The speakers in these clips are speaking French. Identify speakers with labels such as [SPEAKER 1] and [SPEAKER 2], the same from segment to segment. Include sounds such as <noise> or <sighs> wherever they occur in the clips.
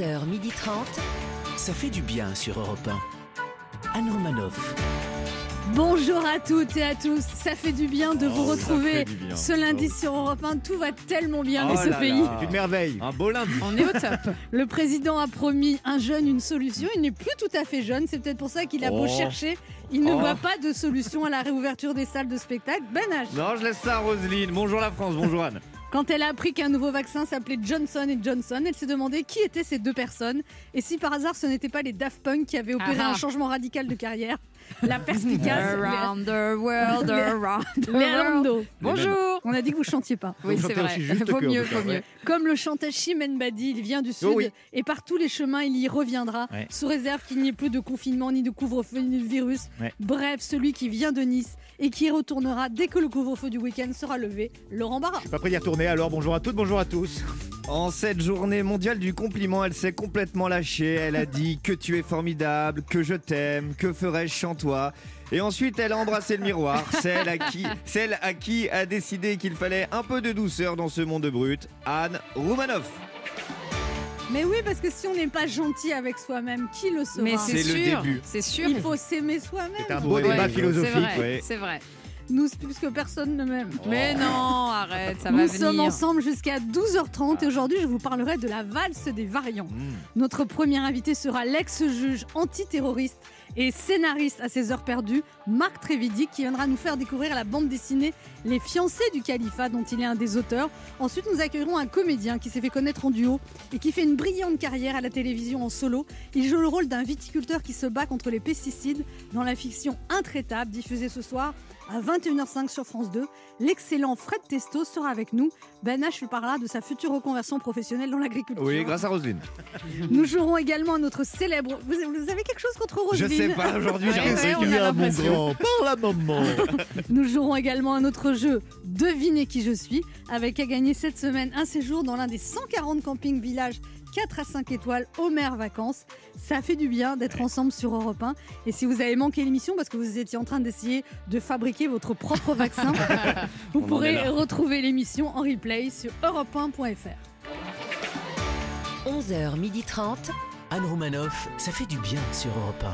[SPEAKER 1] 11h30.
[SPEAKER 2] Ça fait du bien sur Europe 1. Anne Romanoff.
[SPEAKER 3] Bonjour à toutes et à tous, ça fait du bien de vous
[SPEAKER 4] Oh,
[SPEAKER 3] retrouver ce lundi sur Europe 1. Tout va tellement bien
[SPEAKER 4] Oh
[SPEAKER 3] dans ce
[SPEAKER 4] là
[SPEAKER 3] pays.
[SPEAKER 4] là. Une merveille. Un beau lundi.
[SPEAKER 3] On est au top. <laughs> Le président a promis un jeune une solution. Il n'est plus tout à fait jeune. C'est peut-être pour ça qu'il a beau
[SPEAKER 4] Oh.
[SPEAKER 3] chercher. Il ne
[SPEAKER 4] Oh.
[SPEAKER 3] voit pas de solution à la réouverture des salles de spectacle. Ben H.
[SPEAKER 4] Non, je laisse ça à Roselyne. Bonjour la France, bonjour Anne.
[SPEAKER 3] Quand elle a appris qu'un nouveau vaccin s'appelait Johnson et Johnson, elle s'est demandé qui étaient ces deux personnes et si par hasard ce n'étaient pas les Daft Punk qui avaient opéré
[SPEAKER 5] ah.
[SPEAKER 3] un changement radical de carrière. La perspicace. <laughs>
[SPEAKER 5] Around the world, around the world.
[SPEAKER 3] Lando.
[SPEAKER 5] Bonjour.
[SPEAKER 3] On a dit que vous chantiez pas.
[SPEAKER 5] Oui, c'est vrai. Vaut mieux, vaut mieux.
[SPEAKER 3] Comme le chantait Chimène Badi, il vient du sud
[SPEAKER 4] Oh oui.
[SPEAKER 3] et par tous les chemins il y reviendra,
[SPEAKER 4] Ouais.
[SPEAKER 3] sous réserve qu'il n'y ait plus de confinement, ni de couvre-feu, ni de virus.
[SPEAKER 4] Ouais.
[SPEAKER 3] Bref, celui qui vient de Nice et qui y retournera dès que le couvre-feu du week-end sera levé, Laurent Barra.
[SPEAKER 6] Pas prêt d'y retourner alors, bonjour à toutes, bonjour à tous.
[SPEAKER 4] En cette journée mondiale du compliment, elle s'est complètement lâchée. Elle a dit que tu es formidable, que je t'aime, que ferais-je sans toi. Et ensuite, elle a embrassé le miroir, celle à qui, celle à qui a décidé qu'il fallait un peu de douceur dans ce monde brut, Anne Roumanoff.
[SPEAKER 3] Mais oui, parce que si on n'est pas gentil avec soi-même, qui le sera?
[SPEAKER 5] Mais c'est
[SPEAKER 4] C'est le
[SPEAKER 5] sûr,
[SPEAKER 4] début.
[SPEAKER 5] c'est sûr.
[SPEAKER 3] Il faut s'aimer soi-même.
[SPEAKER 6] C'est un beau
[SPEAKER 4] Ouais,
[SPEAKER 6] débat philosophique.
[SPEAKER 5] C'est vrai,
[SPEAKER 4] ouais.
[SPEAKER 5] c'est vrai.
[SPEAKER 3] Nous, puisque personne ne m'aime.
[SPEAKER 5] Mais non, arrête, ça
[SPEAKER 3] Nous
[SPEAKER 5] va
[SPEAKER 3] sommes
[SPEAKER 5] venir.
[SPEAKER 3] ensemble jusqu'à 12h30 et aujourd'hui je vous parlerai de la valse des variants.
[SPEAKER 4] Mmh.
[SPEAKER 3] Notre premier invité sera l'ex-juge antiterroriste et scénariste à ses heures perdues, Marc Trévidic, qui viendra nous faire découvrir la bande dessinée Les fiancés du califat, dont il est un des auteurs. Ensuite, nous accueillerons un comédien qui s'est fait connaître en duo et qui fait une brillante carrière à la télévision en solo. Il joue le rôle d'un viticulteur qui se bat contre les pesticides dans la fiction Intraitable, diffusée ce soir à 21h05 sur France 2. L'excellent Fred Testo sera avec nous. Ben H lui parlera de sa future reconversion professionnelle dans l'agriculture.
[SPEAKER 4] Oui, grâce à Roselyne.
[SPEAKER 3] Nous jouerons également notre célèbre. Vous, vous avez quelque chose contre Roselyne?
[SPEAKER 4] Sais pas, aujourd'hui j'ai
[SPEAKER 5] Ouais,
[SPEAKER 4] un
[SPEAKER 5] ouais,
[SPEAKER 4] truc.
[SPEAKER 5] on a l'impression.
[SPEAKER 6] grand, par la maman. <laughs>
[SPEAKER 3] Nous jouerons également un autre jeu, Devinez qui je suis, avec à gagner cette semaine un séjour dans l'un des 140 campings villages 4 à 5 étoiles Homer Vacances. Ça fait du bien d'être ensemble sur Europe 1. Et si vous avez manqué l'émission parce que vous étiez en train d'essayer de fabriquer votre propre vaccin, <laughs> vous
[SPEAKER 4] On en est
[SPEAKER 3] pourrez
[SPEAKER 4] là.
[SPEAKER 3] retrouver l'émission en replay sur europe1.fr.
[SPEAKER 1] 11h30.
[SPEAKER 2] Anne Romanoff, ça fait du bien sur Europe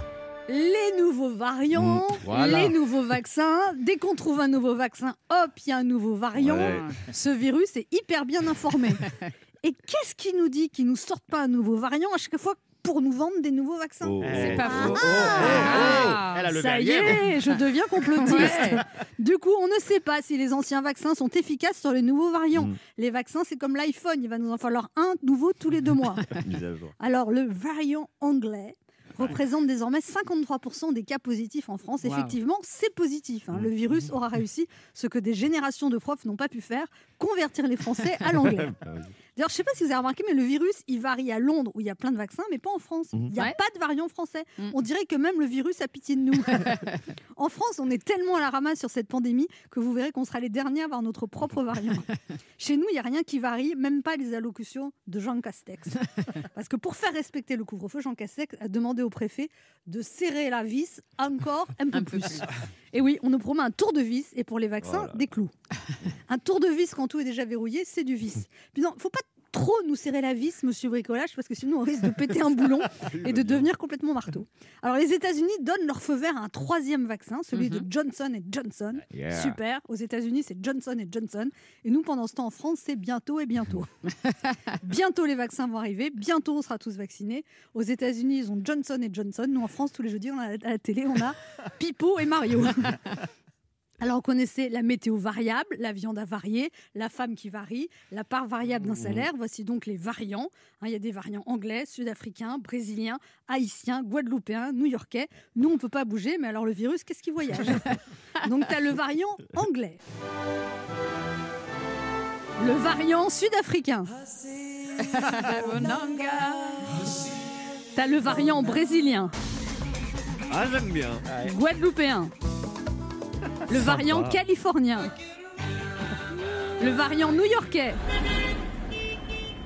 [SPEAKER 3] Les nouveaux variants,
[SPEAKER 4] Mmh, voilà.
[SPEAKER 3] les nouveaux vaccins. Dès qu'on trouve un nouveau vaccin, hop, il y a un nouveau variant.
[SPEAKER 4] Ouais.
[SPEAKER 3] Ce virus est hyper bien informé. <laughs> Et qu'est-ce qui nous dit qu'il nous sorte pas un nouveau variant à chaque fois pour nous vendre des nouveaux vaccins
[SPEAKER 4] Oh.
[SPEAKER 5] C'est pas
[SPEAKER 3] Ah.
[SPEAKER 5] faux.
[SPEAKER 6] Oh, Elle a le
[SPEAKER 3] Ça y est, je deviens complotiste.
[SPEAKER 5] Ouais.
[SPEAKER 3] Du coup, on ne sait pas si les anciens vaccins sont efficaces sur les nouveaux variants.
[SPEAKER 4] Mm.
[SPEAKER 3] Les vaccins, c'est comme l'iPhone, il va nous en falloir un nouveau tous les deux mois. <laughs> Alors, le variant anglais représente désormais 53% des cas positifs en France.
[SPEAKER 5] Wow.
[SPEAKER 3] Effectivement, c'est positif. hein. Le virus aura réussi ce que des générations de profs n'ont pas pu faire, convertir les Français à l'anglais. <laughs> D'ailleurs, je ne sais pas si vous avez remarqué, mais le virus, il varie à Londres où il y a plein de vaccins, mais pas en France. Il n'y a
[SPEAKER 5] Ouais.
[SPEAKER 3] pas de variant français.
[SPEAKER 5] Mhm.
[SPEAKER 3] On dirait que même le virus a pitié de nous. <laughs> en France, on est tellement à la ramasse sur cette pandémie que vous verrez qu'on sera les derniers à avoir notre propre variant. <laughs> Chez nous, il n'y a rien qui varie, même pas les allocutions de Jean Castex. <laughs> Parce que pour faire respecter le couvre-feu, Jean Castex a demandé au préfet de serrer la vis encore un peu
[SPEAKER 5] Un peu
[SPEAKER 3] plus. Et oui, on nous promet un tour de vis et pour les vaccins,
[SPEAKER 4] Voilà.
[SPEAKER 3] des clous. un tour de vis quand tout est déjà verrouillé, c'est du vis. Puis non, faut pas trop nous serrer la vis, monsieur bricolage, parce que sinon on risque de péter un boulon et de devenir complètement marteau. Alors les États-Unis donnent leur feu vert à un troisième vaccin, celui de Johnson et Johnson.
[SPEAKER 4] Yeah.
[SPEAKER 3] Super. Aux États-Unis, c'est Johnson et Johnson. Et nous, pendant ce temps, en France, c'est bientôt et bientôt. <laughs> bientôt, les vaccins vont arriver. Bientôt, on sera tous vaccinés. Aux États-Unis, ils ont Johnson et Johnson. Nous, en France, tous les jeudis, on a, à la télé, on a Pipo et Mario. <laughs> Alors, on connaissait la météo variable, la viande à varier, la femme qui varie, la part variable d'un salaire. Voici donc les variants. Hein, Il y a des variants anglais, sud-africains, brésiliens, haïtiens, guadeloupéens, new-yorkais. Nous, on ne peut pas bouger, mais alors le virus, qu'est-ce qui voyage? <laughs> Donc, tu as le variant anglais. Le variant sud-africain. <laughs> T'as le variant brésilien,
[SPEAKER 4] Ah, j'aime bien.
[SPEAKER 3] guadeloupéen. Le variant californien. Le variant new-yorkais.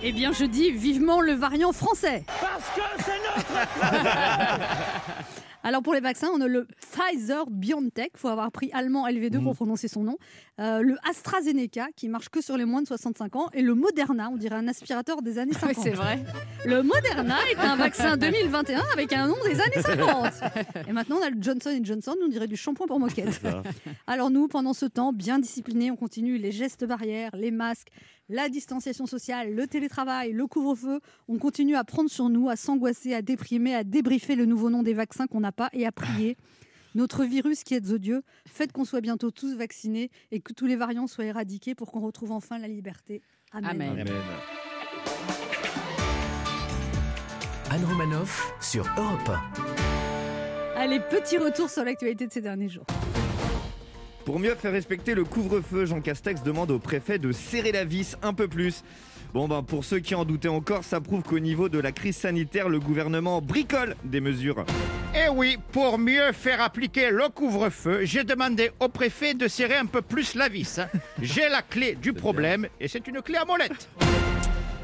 [SPEAKER 3] Eh bien, je dis vivement le variant français. Parce que c'est notre <laughs> Alors pour les vaccins, on a le Pfizer BioNTech, il faut avoir pris allemand LV2
[SPEAKER 6] Mhm.
[SPEAKER 3] pour prononcer son nom, Euh, le AstraZeneca qui marche que sur les moins de 65 ans et le Moderna, on dirait un aspirateur des années 50. <laughs>
[SPEAKER 5] Oui, c'est vrai.
[SPEAKER 3] Le Moderna est un vaccin 2021 avec un nom des années 50. Et maintenant on a le Johnson Johnson, on dirait du shampoing pour moquette. Alors nous, pendant ce temps, bien disciplinés, on continue les gestes barrières, les masques, la distanciation sociale, le télétravail, le couvre-feu. On continue à prendre sur nous, à s'angoisser, à déprimer, à débriefer le nouveau nom des vaccins qu'on n'a pas et à prier. Notre virus qui est odieux, faites qu'on soit bientôt tous vaccinés et que tous les variants soient éradiqués pour qu'on retrouve enfin la liberté. Amen.
[SPEAKER 5] Amen.
[SPEAKER 2] Anne Romanoff sur Europe
[SPEAKER 3] Allez, petit retour sur l'actualité de ces derniers jours.
[SPEAKER 4] Pour mieux faire respecter le couvre-feu, Jean Castex demande au préfet de serrer la vis un peu plus. Bon ben pour ceux qui en doutaient encore, ça prouve qu'au niveau de la crise sanitaire, le gouvernement bricole des mesures.
[SPEAKER 6] Et Eh oui, pour mieux faire appliquer le couvre-feu, j'ai demandé au préfet de serrer un peu plus la vis. hein. J'ai la clé du <laughs> problème et c'est une clé à molette.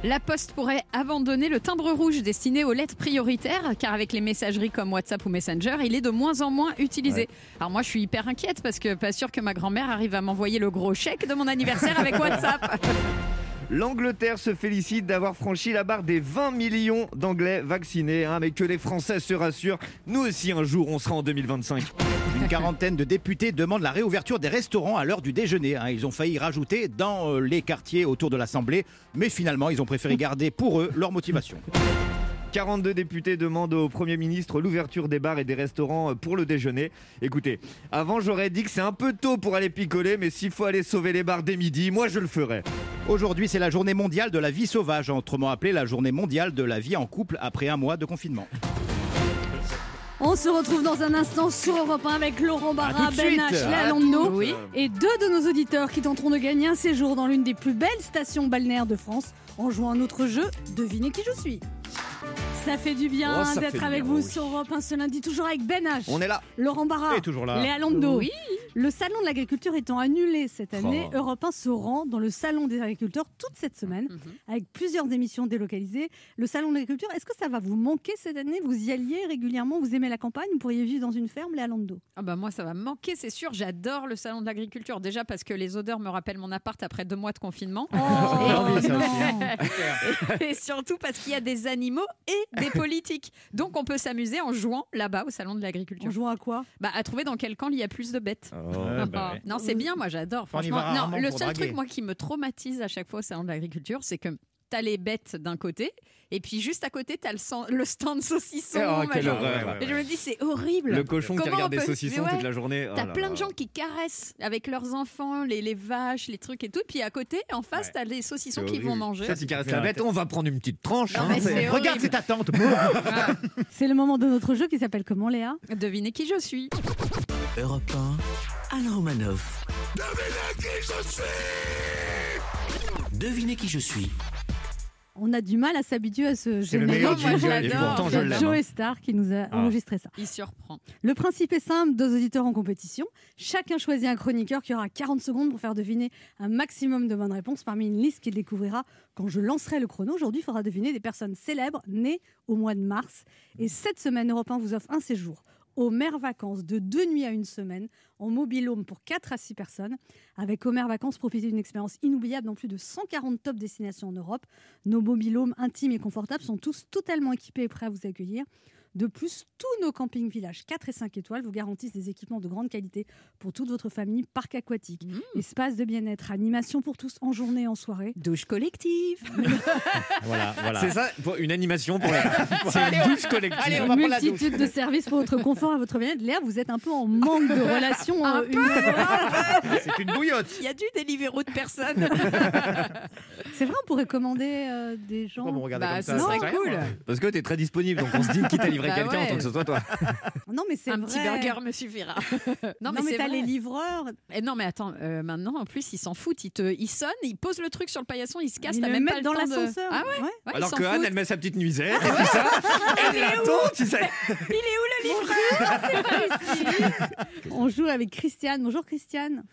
[SPEAKER 5] La Poste pourrait abandonner le timbre rouge destiné aux lettres prioritaires, car avec les messageries comme WhatsApp ou Messenger, il est de moins en moins utilisé. Alors moi, je suis hyper inquiète parce que pas sûr que ma grand-mère arrive à m'envoyer le gros chèque de mon anniversaire avec <laughs> WhatsApp.
[SPEAKER 4] L'Angleterre se félicite d'avoir franchi la barre des 20 millions d'Anglais vaccinés, hein, mais que les Français se rassurent, nous aussi un jour on sera en 2025.
[SPEAKER 6] Une quarantaine de députés demandent la réouverture des restaurants à l'heure du déjeuner. hein. Ils ont failli rajouter dans euh, les quartiers autour de l'Assemblée, mais finalement ils ont préféré garder pour eux leur motivation.
[SPEAKER 4] 42 députés demandent au Premier ministre l'ouverture des bars et des restaurants pour le déjeuner. Écoutez, avant j'aurais dit que c'est un peu tôt pour aller picoler, mais s'il faut aller sauver les bars dès midi, moi je le ferai.
[SPEAKER 6] Aujourd'hui c'est la journée mondiale de la vie sauvage, autrement appelée la journée mondiale de la vie en couple après un mois de confinement.
[SPEAKER 3] On se retrouve dans un instant sur Europe 1 avec Laurent Barra, Ben Alando
[SPEAKER 5] Oui.
[SPEAKER 3] et deux de nos auditeurs qui tenteront de gagner un séjour dans l'une des plus belles stations balnéaires de France en jouant à notre jeu Devinez qui je suis. Ça fait du bien
[SPEAKER 4] Oh,
[SPEAKER 3] d'être avec
[SPEAKER 4] bien,
[SPEAKER 3] vous
[SPEAKER 4] oui.
[SPEAKER 3] sur Europe 1 ce lundi, toujours avec Ben H,
[SPEAKER 4] On est là.
[SPEAKER 3] Laurent Barra,
[SPEAKER 6] Et toujours là.
[SPEAKER 3] Léa Lando.
[SPEAKER 5] Oui.
[SPEAKER 3] Le salon de l'agriculture étant annulé cette année,
[SPEAKER 4] Oh.
[SPEAKER 3] Europe 1 se rend dans le salon des agriculteurs toute cette semaine
[SPEAKER 5] Mhm.
[SPEAKER 3] avec plusieurs émissions délocalisées. Le salon de l'agriculture, est-ce que ça va vous manquer cette année? Vous y alliez régulièrement? Vous aimez la campagne? Vous pourriez vivre dans une ferme, Léa Lando
[SPEAKER 5] Ah bah moi, ça va me manquer, c'est sûr. J'adore le salon de l'agriculture. Déjà parce que les odeurs me rappellent mon appart après deux mois de confinement.
[SPEAKER 3] Oh, <laughs>
[SPEAKER 6] ça
[SPEAKER 3] non.
[SPEAKER 6] aussi, <laughs>
[SPEAKER 5] et surtout parce qu'il y a des animaux et des politiques. Donc on peut s'amuser en jouant là-bas au salon de l'agriculture.
[SPEAKER 3] joue à quoi?
[SPEAKER 5] Bah, à trouver dans quel camp il y a plus de bêtes.
[SPEAKER 6] Ouais, bah ouais.
[SPEAKER 5] Non, c'est bien, moi j'adore.
[SPEAKER 6] On y
[SPEAKER 5] Franchement, non, le seul
[SPEAKER 6] draguer.
[SPEAKER 5] truc moi qui me traumatise à chaque fois au salon de l'agriculture, c'est que t'as les bêtes d'un côté, et puis juste à côté t'as le, le stand <laughs> saucisson.
[SPEAKER 4] Oh, quelle horreur.
[SPEAKER 5] Et je me dis c'est horrible.
[SPEAKER 4] Le cochon qui
[SPEAKER 5] Comment
[SPEAKER 4] regarde
[SPEAKER 5] on
[SPEAKER 4] des
[SPEAKER 5] peut-
[SPEAKER 4] saucissons toute la journée.
[SPEAKER 5] T'as
[SPEAKER 4] Oh là
[SPEAKER 5] plein
[SPEAKER 4] là.
[SPEAKER 5] de gens qui caressent avec leurs enfants, les, les vaches, les trucs et tout. Puis à côté, en face,
[SPEAKER 6] Ouais.
[SPEAKER 5] t'as les saucissons qui vont manger.
[SPEAKER 4] Ça, tu caresses la bête, on va prendre une petite tranche.
[SPEAKER 5] Non,
[SPEAKER 4] hein,
[SPEAKER 5] mais
[SPEAKER 4] c'est-
[SPEAKER 6] Regarde, ta tante. <laughs>
[SPEAKER 3] C'est le moment de notre jeu qui s'appelle comment, Léa?
[SPEAKER 5] Devinez qui je suis.
[SPEAKER 2] Europe 1, Anne Romanoff. Devinez qui je suis.
[SPEAKER 3] On a du mal à s'habituer à ce
[SPEAKER 6] C'est le
[SPEAKER 3] générique.
[SPEAKER 4] Et pourtant, je
[SPEAKER 3] C'est
[SPEAKER 4] l'aime.
[SPEAKER 3] Joe
[SPEAKER 4] hein.
[SPEAKER 3] Star qui nous a
[SPEAKER 6] Ah.
[SPEAKER 3] enregistré ça.
[SPEAKER 5] Il surprend.
[SPEAKER 3] Le principe est simple, deux auditeurs en compétition. Chacun choisit un chroniqueur qui aura 40 secondes pour faire deviner un maximum de bonnes réponses parmi une liste qu'il découvrira quand je lancerai le chrono. Aujourd'hui, il faudra deviner des personnes célèbres nées au mois de mars. Et cette semaine, Europe 1 vous offre un séjour aux mers vacances de deux nuits à une semaine en mobilhome pour 4 à 6 personnes. Avec Homer Vacances, profitez d'une expérience inoubliable dans plus de 140 top destinations en Europe. Nos mobilhomes intimes et confortables sont tous totalement équipés et prêts à vous accueillir. De plus, tous nos campings villages 4 et 5 étoiles vous garantissent des équipements de grande qualité pour toute votre famille, parc aquatique,
[SPEAKER 5] Mmh.
[SPEAKER 3] espace de bien-être, animation pour tous en journée et en soirée.
[SPEAKER 5] Douche collective. <laughs>
[SPEAKER 6] Voilà, voilà.
[SPEAKER 4] C'est ça, pour une animation pour la. <laughs> C'est une douche collective. <laughs>
[SPEAKER 6] Allez, on va prendre la douche.
[SPEAKER 3] Multitude de services pour votre confort et votre bien-être. Léa, vous êtes un peu en manque de relations.
[SPEAKER 5] Un
[SPEAKER 3] euh, humaines.
[SPEAKER 6] C'est une bouillotte.
[SPEAKER 5] Il y a du Deliveroo de personnes.
[SPEAKER 3] C'est vrai, on pourrait commander euh, des gens.
[SPEAKER 6] Regardez
[SPEAKER 5] Bah, ce
[SPEAKER 6] ça
[SPEAKER 5] serait
[SPEAKER 6] C'est
[SPEAKER 5] cool.
[SPEAKER 4] Parce que t'es très disponible, donc on se dit quitte à livrer
[SPEAKER 5] Bah
[SPEAKER 4] quelqu'un,
[SPEAKER 5] ouais.
[SPEAKER 4] autant que ce soit toi. <laughs>
[SPEAKER 3] Non, mais c'est
[SPEAKER 5] Un
[SPEAKER 3] vrai.
[SPEAKER 5] petit burger me suffira. <laughs>
[SPEAKER 3] Non,
[SPEAKER 5] non,
[SPEAKER 3] mais,
[SPEAKER 5] mais, c'est
[SPEAKER 3] t'as les livreurs.
[SPEAKER 5] Eh non, mais attends, euh, maintenant, en plus, ils s'en foutent. Ils, te, ils sonnent, ils posent le truc sur le paillasson, ils se cassent.
[SPEAKER 3] Ils
[SPEAKER 5] T'as
[SPEAKER 3] le
[SPEAKER 5] même
[SPEAKER 3] mettent
[SPEAKER 5] pas le
[SPEAKER 3] dans
[SPEAKER 5] temps de-
[SPEAKER 3] l'ascenseur.
[SPEAKER 5] Ah ouais,
[SPEAKER 3] Ouais.
[SPEAKER 5] Ouais,
[SPEAKER 4] Alors que Anne, elle met sa petite nuisette, et puis ça, <laughs> elle attend, tu sais.
[SPEAKER 3] On joue avec Christiane. Bonjour Christiane.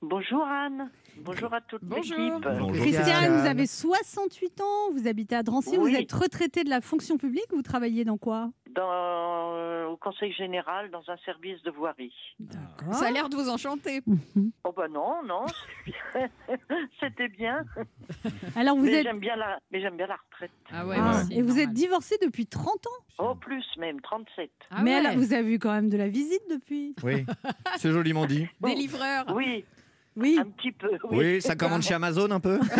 [SPEAKER 1] Bonjour Anne, bonjour à toute
[SPEAKER 5] Bonjour.
[SPEAKER 1] l'équipe.
[SPEAKER 4] Bonjour.
[SPEAKER 3] Christiane, vous avez 68 ans, vous habitez à Drancy,
[SPEAKER 1] Oui.
[SPEAKER 3] vous êtes retraitée de la fonction publique, vous travaillez dans quoi?
[SPEAKER 1] Dans, euh, au Conseil général dans un service de voirie.
[SPEAKER 3] D'accord.
[SPEAKER 5] Ça a l'air de vous enchanter. <laughs>
[SPEAKER 1] Oh ben non, non, <laughs> c'était bien.
[SPEAKER 3] Alors vous
[SPEAKER 1] mais
[SPEAKER 3] êtes
[SPEAKER 1] j'aime bien la, mais j'aime bien la retraite.
[SPEAKER 5] Ah ouais,
[SPEAKER 3] Ah,
[SPEAKER 5] aussi,
[SPEAKER 3] et vous êtes
[SPEAKER 5] normal.
[SPEAKER 3] divorcé depuis 30 ans?
[SPEAKER 1] Oh plus même, 37.
[SPEAKER 5] Ah
[SPEAKER 3] mais
[SPEAKER 5] ouais.
[SPEAKER 3] alors, vous avez eu quand même de la visite depuis? <laughs>
[SPEAKER 4] Oui, c'est joliment dit.
[SPEAKER 5] Des livreurs.
[SPEAKER 1] Oui,
[SPEAKER 3] Oui.
[SPEAKER 1] un petit peu. Oui,
[SPEAKER 4] Oui, ça commande chez Amazon un peu <laughs>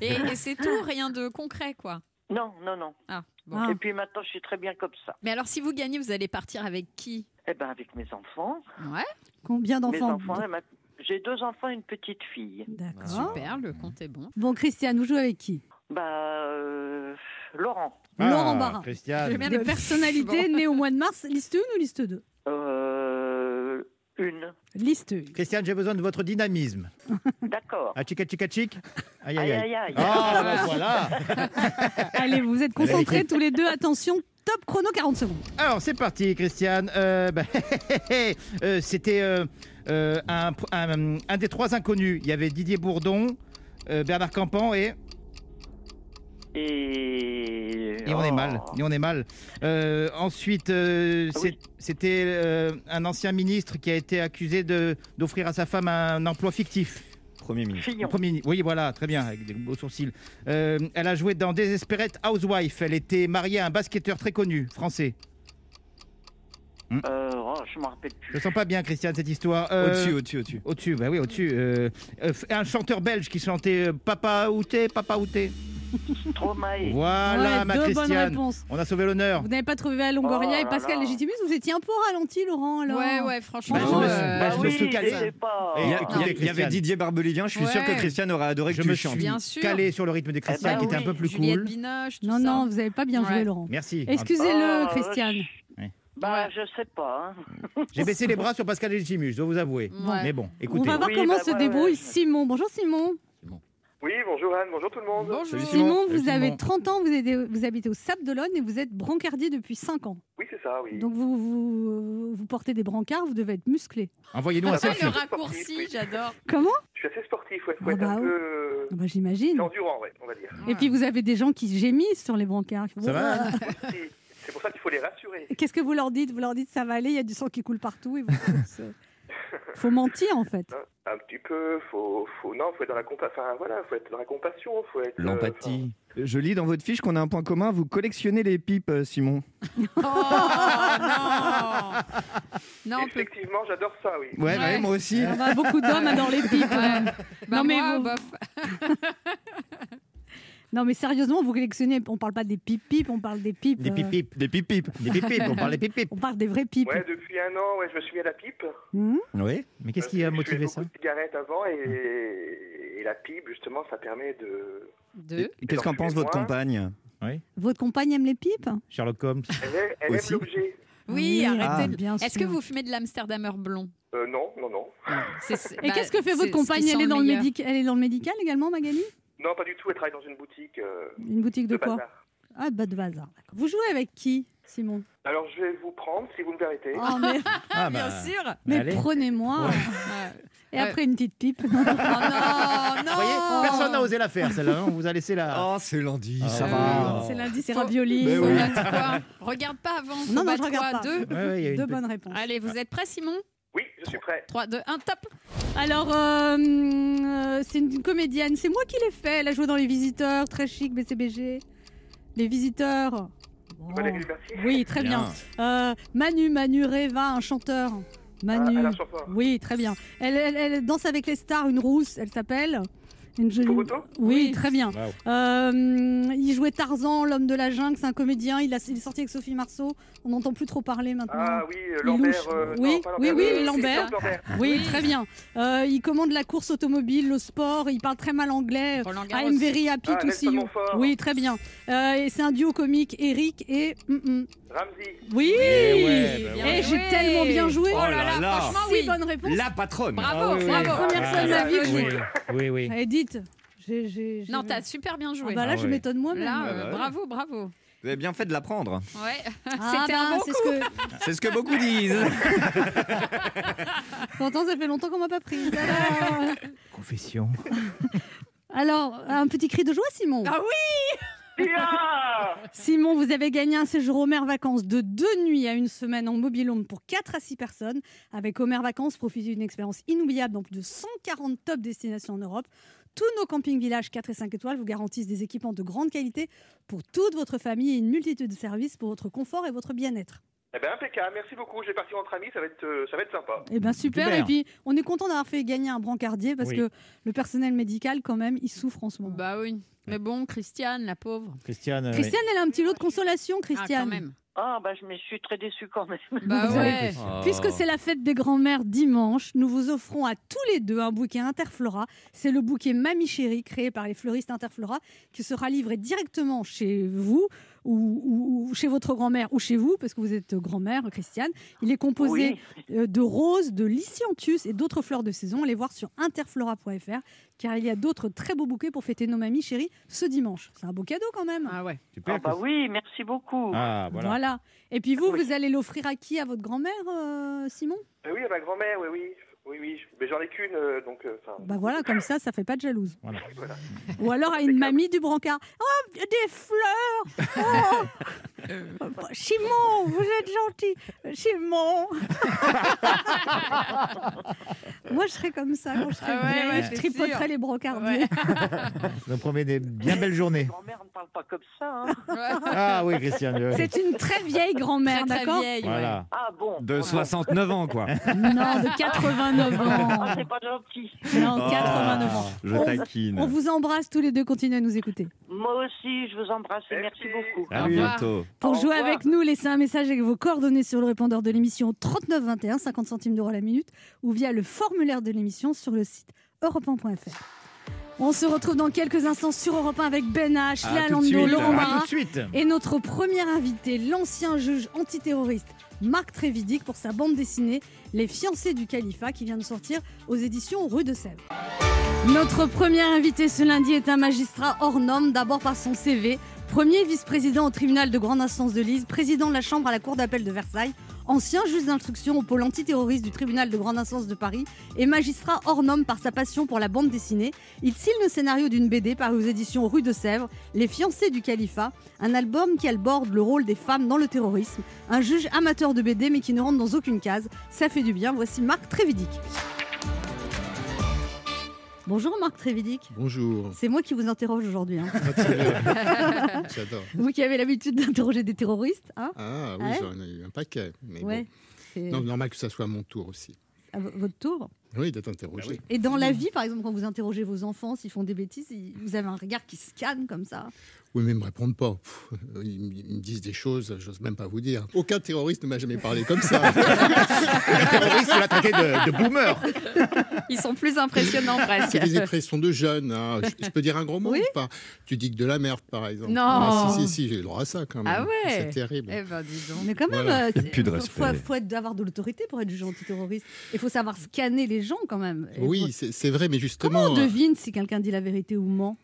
[SPEAKER 5] Et, et c'est tout, rien de concret, quoi.
[SPEAKER 1] Non, non, non.
[SPEAKER 5] Ah, bon.
[SPEAKER 3] Ah.
[SPEAKER 1] Et puis maintenant, je suis très bien comme ça.
[SPEAKER 5] Mais alors, si vous gagnez, vous allez partir avec qui?
[SPEAKER 1] Eh ben avec mes enfants.
[SPEAKER 5] Ouais,
[SPEAKER 3] Combien
[SPEAKER 1] Mes
[SPEAKER 3] d'enfants?
[SPEAKER 1] enfants, et ma- j'ai deux enfants et une petite fille.
[SPEAKER 3] D'accord.
[SPEAKER 5] super, le compte est bon.
[SPEAKER 3] Bon, Christiane, vous jouez avec qui?
[SPEAKER 1] Bah, euh, Laurent.
[SPEAKER 3] Laurent Barra.
[SPEAKER 6] Christiane.
[SPEAKER 5] J'aime bien
[SPEAKER 3] Des
[SPEAKER 5] le-
[SPEAKER 3] personnalités nées au mois de mars. Liste 1 ou liste 2
[SPEAKER 1] Euh, une.
[SPEAKER 3] Liste 1.
[SPEAKER 6] Christiane, j'ai besoin de votre dynamisme. <laughs>
[SPEAKER 1] D'accord.
[SPEAKER 6] Ah, chica, chica, chic. Aïe,
[SPEAKER 1] Aïe,
[SPEAKER 6] aïe, aïe.
[SPEAKER 1] aïe, aïe.
[SPEAKER 6] Ah, <laughs> bah voilà. <laughs>
[SPEAKER 3] Allez, vous êtes concentrés tous les deux. Attention, top chrono 40 secondes.
[SPEAKER 6] Alors, c'est parti, Christiane. Euh, bah, euh, C'était euh, euh, un, un- un des trois inconnus. Il y avait Didier Bourdon, euh, Bernard Campan et...
[SPEAKER 1] Et.
[SPEAKER 6] Et on est
[SPEAKER 1] Oh.
[SPEAKER 6] mal. Et on est mal. Euh, ensuite, euh,
[SPEAKER 1] Ah oui.
[SPEAKER 6] c'était euh, un ancien ministre qui a été accusé de- d'offrir à sa femme un emploi fictif.
[SPEAKER 4] Premier ministre.
[SPEAKER 6] Premier oui, voilà, très bien, avec des beaux sourcils. Euh, elle a joué dans Desperate Housewife. Elle était mariée à un basketteur très connu, français.
[SPEAKER 1] Euh, oh, je m'en rappelle
[SPEAKER 6] Je
[SPEAKER 1] plus.
[SPEAKER 6] sens pas bien, Christiane, cette histoire. Euh,
[SPEAKER 4] Au-dessus, au-dessus, au-dessus.
[SPEAKER 6] Au-dessus, bah oui, au-dessus. Euh, un chanteur belge qui chantait Papa Outé, Papa Outé. <laughs>
[SPEAKER 1] Stromae.
[SPEAKER 6] Voilà,
[SPEAKER 3] Ouais,
[SPEAKER 6] ma
[SPEAKER 3] deux bonnes
[SPEAKER 6] Christiane.
[SPEAKER 3] réponses.
[SPEAKER 6] On a sauvé l'honneur.
[SPEAKER 3] Vous n'avez pas trouvé à Longoria
[SPEAKER 1] Oh
[SPEAKER 3] et
[SPEAKER 1] là
[SPEAKER 3] Pascal
[SPEAKER 1] là.
[SPEAKER 3] Légitimus Vous étiez un peu ralenti, Laurent, alors
[SPEAKER 5] Ouais, ouais, franchement.
[SPEAKER 6] Bah, je me suis-
[SPEAKER 5] euh,
[SPEAKER 6] bah, je me
[SPEAKER 1] oui,
[SPEAKER 6] suis calé.
[SPEAKER 1] pas.
[SPEAKER 4] Il y, a-
[SPEAKER 6] écoutez,
[SPEAKER 4] il y a- il y avait. Didier Barbelivien, je suis sûr que
[SPEAKER 5] Ouais.
[SPEAKER 4] Christiane aurait adoré que
[SPEAKER 6] Je
[SPEAKER 4] tu
[SPEAKER 6] me
[SPEAKER 4] chantes.
[SPEAKER 6] suis
[SPEAKER 5] Bien sûr.
[SPEAKER 6] calé sur le rythme de Christiane
[SPEAKER 1] Eh ben
[SPEAKER 6] qui était un
[SPEAKER 1] oui,
[SPEAKER 6] peu plus
[SPEAKER 5] Juliette
[SPEAKER 6] cool.
[SPEAKER 5] Binoche, tout
[SPEAKER 3] Non,
[SPEAKER 5] ça.
[SPEAKER 3] non, vous n'avez pas bien joué,
[SPEAKER 5] Ouais.
[SPEAKER 3] Laurent.
[SPEAKER 6] Merci.
[SPEAKER 3] Excusez-le,
[SPEAKER 1] Oh,
[SPEAKER 3] Christiane.
[SPEAKER 1] Bah, je sais pas. hein.
[SPEAKER 6] J'ai baissé les bras sur Pascal Légitimus, je dois vous avouer.
[SPEAKER 5] Ouais.
[SPEAKER 6] Mais bon,
[SPEAKER 3] On
[SPEAKER 6] écoutez.
[SPEAKER 3] va voir
[SPEAKER 1] Oui,
[SPEAKER 3] comment
[SPEAKER 1] bah,
[SPEAKER 3] se
[SPEAKER 1] ouais,
[SPEAKER 3] débrouille
[SPEAKER 1] ouais.
[SPEAKER 3] Simon. Bonjour Simon.
[SPEAKER 7] Oui, bonjour Anne, bonjour tout le monde.
[SPEAKER 5] Bonjour.
[SPEAKER 4] Salut,
[SPEAKER 3] Simon,
[SPEAKER 6] Salut,
[SPEAKER 3] vous avez
[SPEAKER 6] Simon.
[SPEAKER 3] 30 ans, vous, êtes- vous habitez au Sable d'Olonne et vous êtes brancardier depuis 5 ans.
[SPEAKER 7] Oui, c'est ça, oui.
[SPEAKER 3] Donc vous, vous, vous portez des brancards, vous devez être musclé.
[SPEAKER 6] Envoyez-nous un
[SPEAKER 5] Ah,
[SPEAKER 6] selfie.
[SPEAKER 5] le raccourci, j'adore.
[SPEAKER 3] Comment?
[SPEAKER 7] Je suis assez sportif, ouais, faut
[SPEAKER 3] Ah
[SPEAKER 7] être
[SPEAKER 3] bah
[SPEAKER 7] un peu
[SPEAKER 3] Ah bah, J'imagine.
[SPEAKER 7] endurant, ouais, on va dire.
[SPEAKER 3] Et puis vous avez des gens qui gémissent sur les brancards.
[SPEAKER 6] Ça va? <laughs>
[SPEAKER 7] C'est pour ça qu'il faut les rassurer.
[SPEAKER 3] Qu'est-ce que vous leur dites? Vous leur dites ça va aller, il y a du sang qui coule partout. Et vous <laughs> faut, faut mentir en fait.
[SPEAKER 7] hein. Un petit peu, faut, faut, non, faut être dans la compa- enfin voilà, faut être dans la compassion, faut être. euh,
[SPEAKER 4] L'empathie. Je lis dans votre fiche qu'on a un point commun, vous collectionnez les pipes, euh, Simon. <laughs>
[SPEAKER 5] Oh non on
[SPEAKER 7] effectivement, j'adore ça, oui.
[SPEAKER 4] Ouais, bah
[SPEAKER 5] Ouais.
[SPEAKER 4] ouais, moi aussi.
[SPEAKER 3] Ah bah, beaucoup d'hommes adorent les pipes.
[SPEAKER 5] Ouais. Bah,
[SPEAKER 3] Non, mais
[SPEAKER 5] moi,
[SPEAKER 3] vous-
[SPEAKER 5] bof. <laughs>
[SPEAKER 3] Non mais sérieusement, vous collectionnez, on parle pas des pipes-pipes, on parle des pipes.
[SPEAKER 6] Des
[SPEAKER 3] euh,
[SPEAKER 6] pipipes.
[SPEAKER 4] Des pipes-pipes.
[SPEAKER 6] Des pipipes, on parle des pipipes.
[SPEAKER 3] on parle des vraies pipes.
[SPEAKER 7] Ouais, depuis un an, ouais, je me suis mis à la pipe.
[SPEAKER 3] Hmm
[SPEAKER 4] Oui.
[SPEAKER 6] Mais qu'est-ce qui a
[SPEAKER 7] je
[SPEAKER 6] motivé
[SPEAKER 7] fumais
[SPEAKER 6] ça
[SPEAKER 7] beaucoup de cigarettes avant et, et la pipe, justement, ça permet de.
[SPEAKER 4] Qu'est-ce qu'en pense votre compagne
[SPEAKER 3] Votre compagne aime les pipes
[SPEAKER 6] Sherlock Holmes.
[SPEAKER 7] Elle, est- elle aime l'objet.
[SPEAKER 5] Oui, arrêtez.
[SPEAKER 3] ah, bien
[SPEAKER 5] Est-ce que vous fumez de l'Amsterdammer blond
[SPEAKER 7] Euh, non, non, non.
[SPEAKER 5] C'est- c'est-
[SPEAKER 3] Et
[SPEAKER 5] bah,
[SPEAKER 3] qu'est-ce que fait
[SPEAKER 5] c'est
[SPEAKER 3] votre compagne? Elle est, dans le médic... elle est dans le médical également, Magali?
[SPEAKER 7] Non, pas du tout. Elle travaille dans une boutique euh,
[SPEAKER 3] Une boutique de,
[SPEAKER 7] de
[SPEAKER 3] quoi
[SPEAKER 7] bazar.
[SPEAKER 3] Ah, bah de bazar. Vous jouez avec qui, Simon?
[SPEAKER 7] Alors, je vais vous prendre, si vous me permettez.
[SPEAKER 3] Oh, mais <laughs>
[SPEAKER 6] Ah
[SPEAKER 5] Bien
[SPEAKER 6] bah.
[SPEAKER 5] sûr.
[SPEAKER 3] mais prenez-moi.
[SPEAKER 5] Ouais.
[SPEAKER 3] Et après une petite pipe. <laughs>
[SPEAKER 5] Oh non, non.
[SPEAKER 6] Vous voyez, personne n'a osé la faire, celle-là. hein. On vous a laissé la.
[SPEAKER 4] Oh, c'est lundi,
[SPEAKER 6] Ah,
[SPEAKER 4] ça va.
[SPEAKER 3] C'est lundi, c'est
[SPEAKER 5] Faut-
[SPEAKER 3] ravioli.
[SPEAKER 4] Oui.
[SPEAKER 5] Regarde pas avant. Faut
[SPEAKER 3] Non, non, je regarde
[SPEAKER 5] quoi
[SPEAKER 3] pas.
[SPEAKER 5] Deux.
[SPEAKER 6] Ouais, ouais,
[SPEAKER 3] Deux
[SPEAKER 6] petite-
[SPEAKER 3] bonnes réponses.
[SPEAKER 5] Allez, vous êtes prêts, Simon?
[SPEAKER 7] Oui, je suis prêt.
[SPEAKER 5] 3, 2, 1, top
[SPEAKER 3] Alors, euh, euh, c'est une comédienne. C'est moi qui l'ai fait. Elle a joué dans Les Visiteurs, très chic, BCBG. Les Visiteurs.
[SPEAKER 7] Valérie Mercier.
[SPEAKER 3] Oui, très bien. Euh, Manu, Manu Reva, un chanteur.
[SPEAKER 7] Ah,
[SPEAKER 3] Manu.
[SPEAKER 7] Alain
[SPEAKER 3] oui, très bien. Elle, elle- elle danse avec les stars, une rousse, elle s'appelle. Une jolie-
[SPEAKER 7] Boruto
[SPEAKER 3] Oui,
[SPEAKER 5] Oui.
[SPEAKER 3] très bien.
[SPEAKER 6] Waouh.
[SPEAKER 3] Euh, il jouait Tarzan, l'homme de la jungle, c'est un comédien. Il, a, il est sorti avec Sophie Marceau. On n'entend plus trop parler maintenant.
[SPEAKER 7] Ah oui, euh, Lambert. euh,
[SPEAKER 3] Oui,
[SPEAKER 7] non, pas
[SPEAKER 3] oui,
[SPEAKER 7] Lambert,
[SPEAKER 3] oui,
[SPEAKER 7] euh,
[SPEAKER 3] Lambert.
[SPEAKER 7] Lambert.
[SPEAKER 3] Oui,
[SPEAKER 5] Oui.
[SPEAKER 3] très bien. Euh, il commande la course automobile, le sport. Il parle très mal anglais. I'm very happy
[SPEAKER 7] Ah,
[SPEAKER 3] to see you. Oui, très bien. Euh, et c'est un duo comique, Eric et. mm, mm.
[SPEAKER 7] Ramsey.
[SPEAKER 3] Oui
[SPEAKER 6] Eh ouais, bah
[SPEAKER 3] Eh,
[SPEAKER 5] joué.
[SPEAKER 3] j'ai tellement bien joué.
[SPEAKER 5] Oh là
[SPEAKER 4] là
[SPEAKER 5] franchement, oui.
[SPEAKER 3] bonnes réponses.
[SPEAKER 4] La patronne.
[SPEAKER 5] Bravo,
[SPEAKER 6] Ah oui, oui.
[SPEAKER 5] bravo.
[SPEAKER 3] Première fois de ma vie que
[SPEAKER 6] oui, oui, oui.
[SPEAKER 3] Allez, dites. J'ai- j'ai- j'ai-
[SPEAKER 5] Non, t'as super bien
[SPEAKER 3] Ah
[SPEAKER 5] joué.
[SPEAKER 3] bah là,
[SPEAKER 6] Ah
[SPEAKER 3] je
[SPEAKER 6] ouais.
[SPEAKER 3] m'étonne moi-même.
[SPEAKER 5] Là,
[SPEAKER 4] Ah
[SPEAKER 5] euh,
[SPEAKER 4] bah ouais.
[SPEAKER 5] bravo, bravo.
[SPEAKER 4] Vous avez bien fait de l'apprendre.
[SPEAKER 5] Ouais. <laughs> <laughs>
[SPEAKER 3] Ah
[SPEAKER 5] C'était un
[SPEAKER 3] bah,
[SPEAKER 5] bon
[SPEAKER 3] c'est
[SPEAKER 5] coup.
[SPEAKER 3] ce que. <laughs>
[SPEAKER 4] C'est ce que beaucoup disent.
[SPEAKER 3] Pourtant, ça fait longtemps qu'on m'a pas prise. Alors,
[SPEAKER 6] Confession.
[SPEAKER 3] Alors, un petit cri de joie, Simon.
[SPEAKER 5] Ah oui
[SPEAKER 3] Simon, vous avez gagné un séjour Homer Vacances de deux nuits à une semaine en mobilhome pour 4 à 6 personnes. Avec Homer Vacances, profitez d'une expérience inoubliable dans plus de 140 top destinations en Europe. Tous nos camping villages 4 et 5 étoiles vous garantissent des équipements de grande qualité pour toute votre famille et une multitude de services pour votre confort et votre bien-être.
[SPEAKER 7] Eh ben impeccable, merci beaucoup. Je vais partir entre amis, ça va être, euh, ça va être sympa.
[SPEAKER 3] Eh bien super.
[SPEAKER 6] Super.
[SPEAKER 3] Et puis on est content d'avoir fait gagner un brancardier parce
[SPEAKER 6] Oui.
[SPEAKER 3] que le personnel médical quand même il souffre en ce moment.
[SPEAKER 5] Bah oui. Mais bon, Christiane, la pauvre.
[SPEAKER 6] Christiane. euh,
[SPEAKER 3] Christiane, elle a un petit lot de consolation,
[SPEAKER 5] Ah, quand
[SPEAKER 3] Christiane.
[SPEAKER 5] même.
[SPEAKER 1] Ah, bah, je me suis très déçue quand même.
[SPEAKER 5] Bah ouais.
[SPEAKER 4] Oh.
[SPEAKER 3] Puisque c'est la fête des grands-mères dimanche, nous vous offrons à tous les deux un bouquet Interflora. C'est le bouquet Mamie Chérie créé par les fleuristes Interflora qui sera livré directement chez vous ou, chez votre grand-mère ou chez vous parce que vous êtes grand-mère, Christiane. Il est composé
[SPEAKER 1] Oui.
[SPEAKER 3] euh, de roses, de lycianthus et d'autres fleurs de saison. Allez voir sur interflora.fr car il y a d'autres très beaux bouquets pour fêter nos mamies chéries ce dimanche. C'est un beau cadeau quand même.
[SPEAKER 5] Ah ouais.
[SPEAKER 6] Super.
[SPEAKER 1] Ah, bah oui, merci beaucoup.
[SPEAKER 6] Ah,
[SPEAKER 3] voilà.
[SPEAKER 6] voilà.
[SPEAKER 3] Et puis vous,
[SPEAKER 1] Oui.
[SPEAKER 3] vous allez l'offrir à qui? À votre grand-mère, euh, Simon?
[SPEAKER 7] Euh, oui, à ma grand-mère, oui, oui. Oui, oui. Mais j'en ai qu'une, euh, donc. euh,
[SPEAKER 3] Bah voilà, comme ça, ça fait pas de jalouse.
[SPEAKER 6] Voilà.
[SPEAKER 7] voilà.
[SPEAKER 3] Ou alors à une mamie du brancard. Oh, des fleurs Oh <laughs> Simon, vous êtes gentil Simon <laughs> Moi, je serais comme ça quand je serais
[SPEAKER 5] Ah ouais, ouais,
[SPEAKER 3] je tripoterais les brancardiers.
[SPEAKER 6] Ça nous promet des bien belles journées.
[SPEAKER 1] Grand-mère ne parle pas comme ça. hein.
[SPEAKER 6] Ah oui, Christiane. euh,
[SPEAKER 3] C'est une très vieille grand-mère, d'accord?
[SPEAKER 5] vieille. ouais.
[SPEAKER 6] Voilà.
[SPEAKER 1] Ah bon
[SPEAKER 4] De 69 ans, quoi.
[SPEAKER 3] Non, de 89 <laughs>
[SPEAKER 1] Ah, c'est pas gentil.
[SPEAKER 3] Non,
[SPEAKER 4] Oh.
[SPEAKER 3] 89 ans.
[SPEAKER 4] Je
[SPEAKER 3] On-
[SPEAKER 4] taquine.
[SPEAKER 3] On vous embrasse tous les deux, continuez à nous écouter.
[SPEAKER 1] Moi aussi, je vous embrasse et merci
[SPEAKER 7] Merci.
[SPEAKER 1] beaucoup.
[SPEAKER 4] À bientôt.
[SPEAKER 3] Pour
[SPEAKER 1] Au
[SPEAKER 3] jouer avec nous, laissez un message avec vos coordonnées sur le répondeur de l'émission 3921, 50 centimes d'euros la minute, ou via le formulaire de l'émission sur le site europe On se retrouve dans quelques instants sur Europe 1 avec Ben H, Léa. Laurent Barra et notre premier invité, l'ancien juge antiterroriste Marc Trévidic pour sa bande dessinée Les fiancés du califat qui vient de sortir aux éditions Rue de Sèvres. Notre premier invité ce lundi est un magistrat hors norme, d'abord par son CV. Premier vice-président au tribunal de grande instance de Lise, président de la Chambre à la Cour d'appel de Versailles, ancien juge d'instruction au pôle antiterroriste du tribunal de grande instance de Paris et magistrat hors norme par sa passion pour la bande dessinée. Il signe le scénario d'une BD parue aux éditions Rue de Sèvres, Les fiancés du califat, un album qui aborde le rôle des femmes dans le terrorisme. Un juge amateur de BD mais qui ne rentre dans aucune case. Ça fait du bien. Voici Marc Trévidic. Bonjour Marc Trévidic.
[SPEAKER 8] Bonjour.
[SPEAKER 3] C'est moi qui vous interroge aujourd'hui. hein.
[SPEAKER 8] Ah. <laughs> J'adore.
[SPEAKER 3] Vous qui avez l'habitude d'interroger des terroristes. Hein
[SPEAKER 8] Ah oui,
[SPEAKER 3] Ouais.
[SPEAKER 8] j'en ai eu un paquet. Mais
[SPEAKER 3] ouais.
[SPEAKER 8] Bon. Non, normal que ça soit à mon tour aussi.
[SPEAKER 3] à votre tour.
[SPEAKER 8] Oui, d'être interrogé.
[SPEAKER 3] Et dans la vie, par exemple, quand vous interrogez vos enfants, s'ils font des bêtises, vous avez un regard qui scanne comme ça?
[SPEAKER 8] Oui, mais ils me répondent pas. Ils, me- disent des choses, j'ose même pas vous dire. Aucun terroriste ne m'a jamais parlé comme ça. <laughs>
[SPEAKER 6] Le terroriste, on l'a traité de, de boomer.
[SPEAKER 5] Ils sont plus impressionnants presque.
[SPEAKER 8] C'est des expressions de jeunes. hein. Je, je peux dire un gros mot
[SPEAKER 3] Oui.
[SPEAKER 8] ou pas? Tu dis que de la merde, par exemple.
[SPEAKER 5] Non.
[SPEAKER 8] Ah, si, si, si, j'ai le droit à ça quand même.
[SPEAKER 5] Ah ouais.
[SPEAKER 8] C'est terrible.
[SPEAKER 5] Eh ben, dis donc.
[SPEAKER 3] Mais quand même,
[SPEAKER 8] Voilà.
[SPEAKER 3] euh,
[SPEAKER 4] de
[SPEAKER 3] faut-
[SPEAKER 4] respect.
[SPEAKER 3] faut, faut avoir de l'autorité pour être juge antiterroriste. Il faut savoir scanner les gens quand même. Et
[SPEAKER 8] Oui,
[SPEAKER 3] faut-
[SPEAKER 8] c'est vrai, mais
[SPEAKER 3] Comment
[SPEAKER 8] justement.
[SPEAKER 3] on devine si quelqu'un dit la vérité ou ment?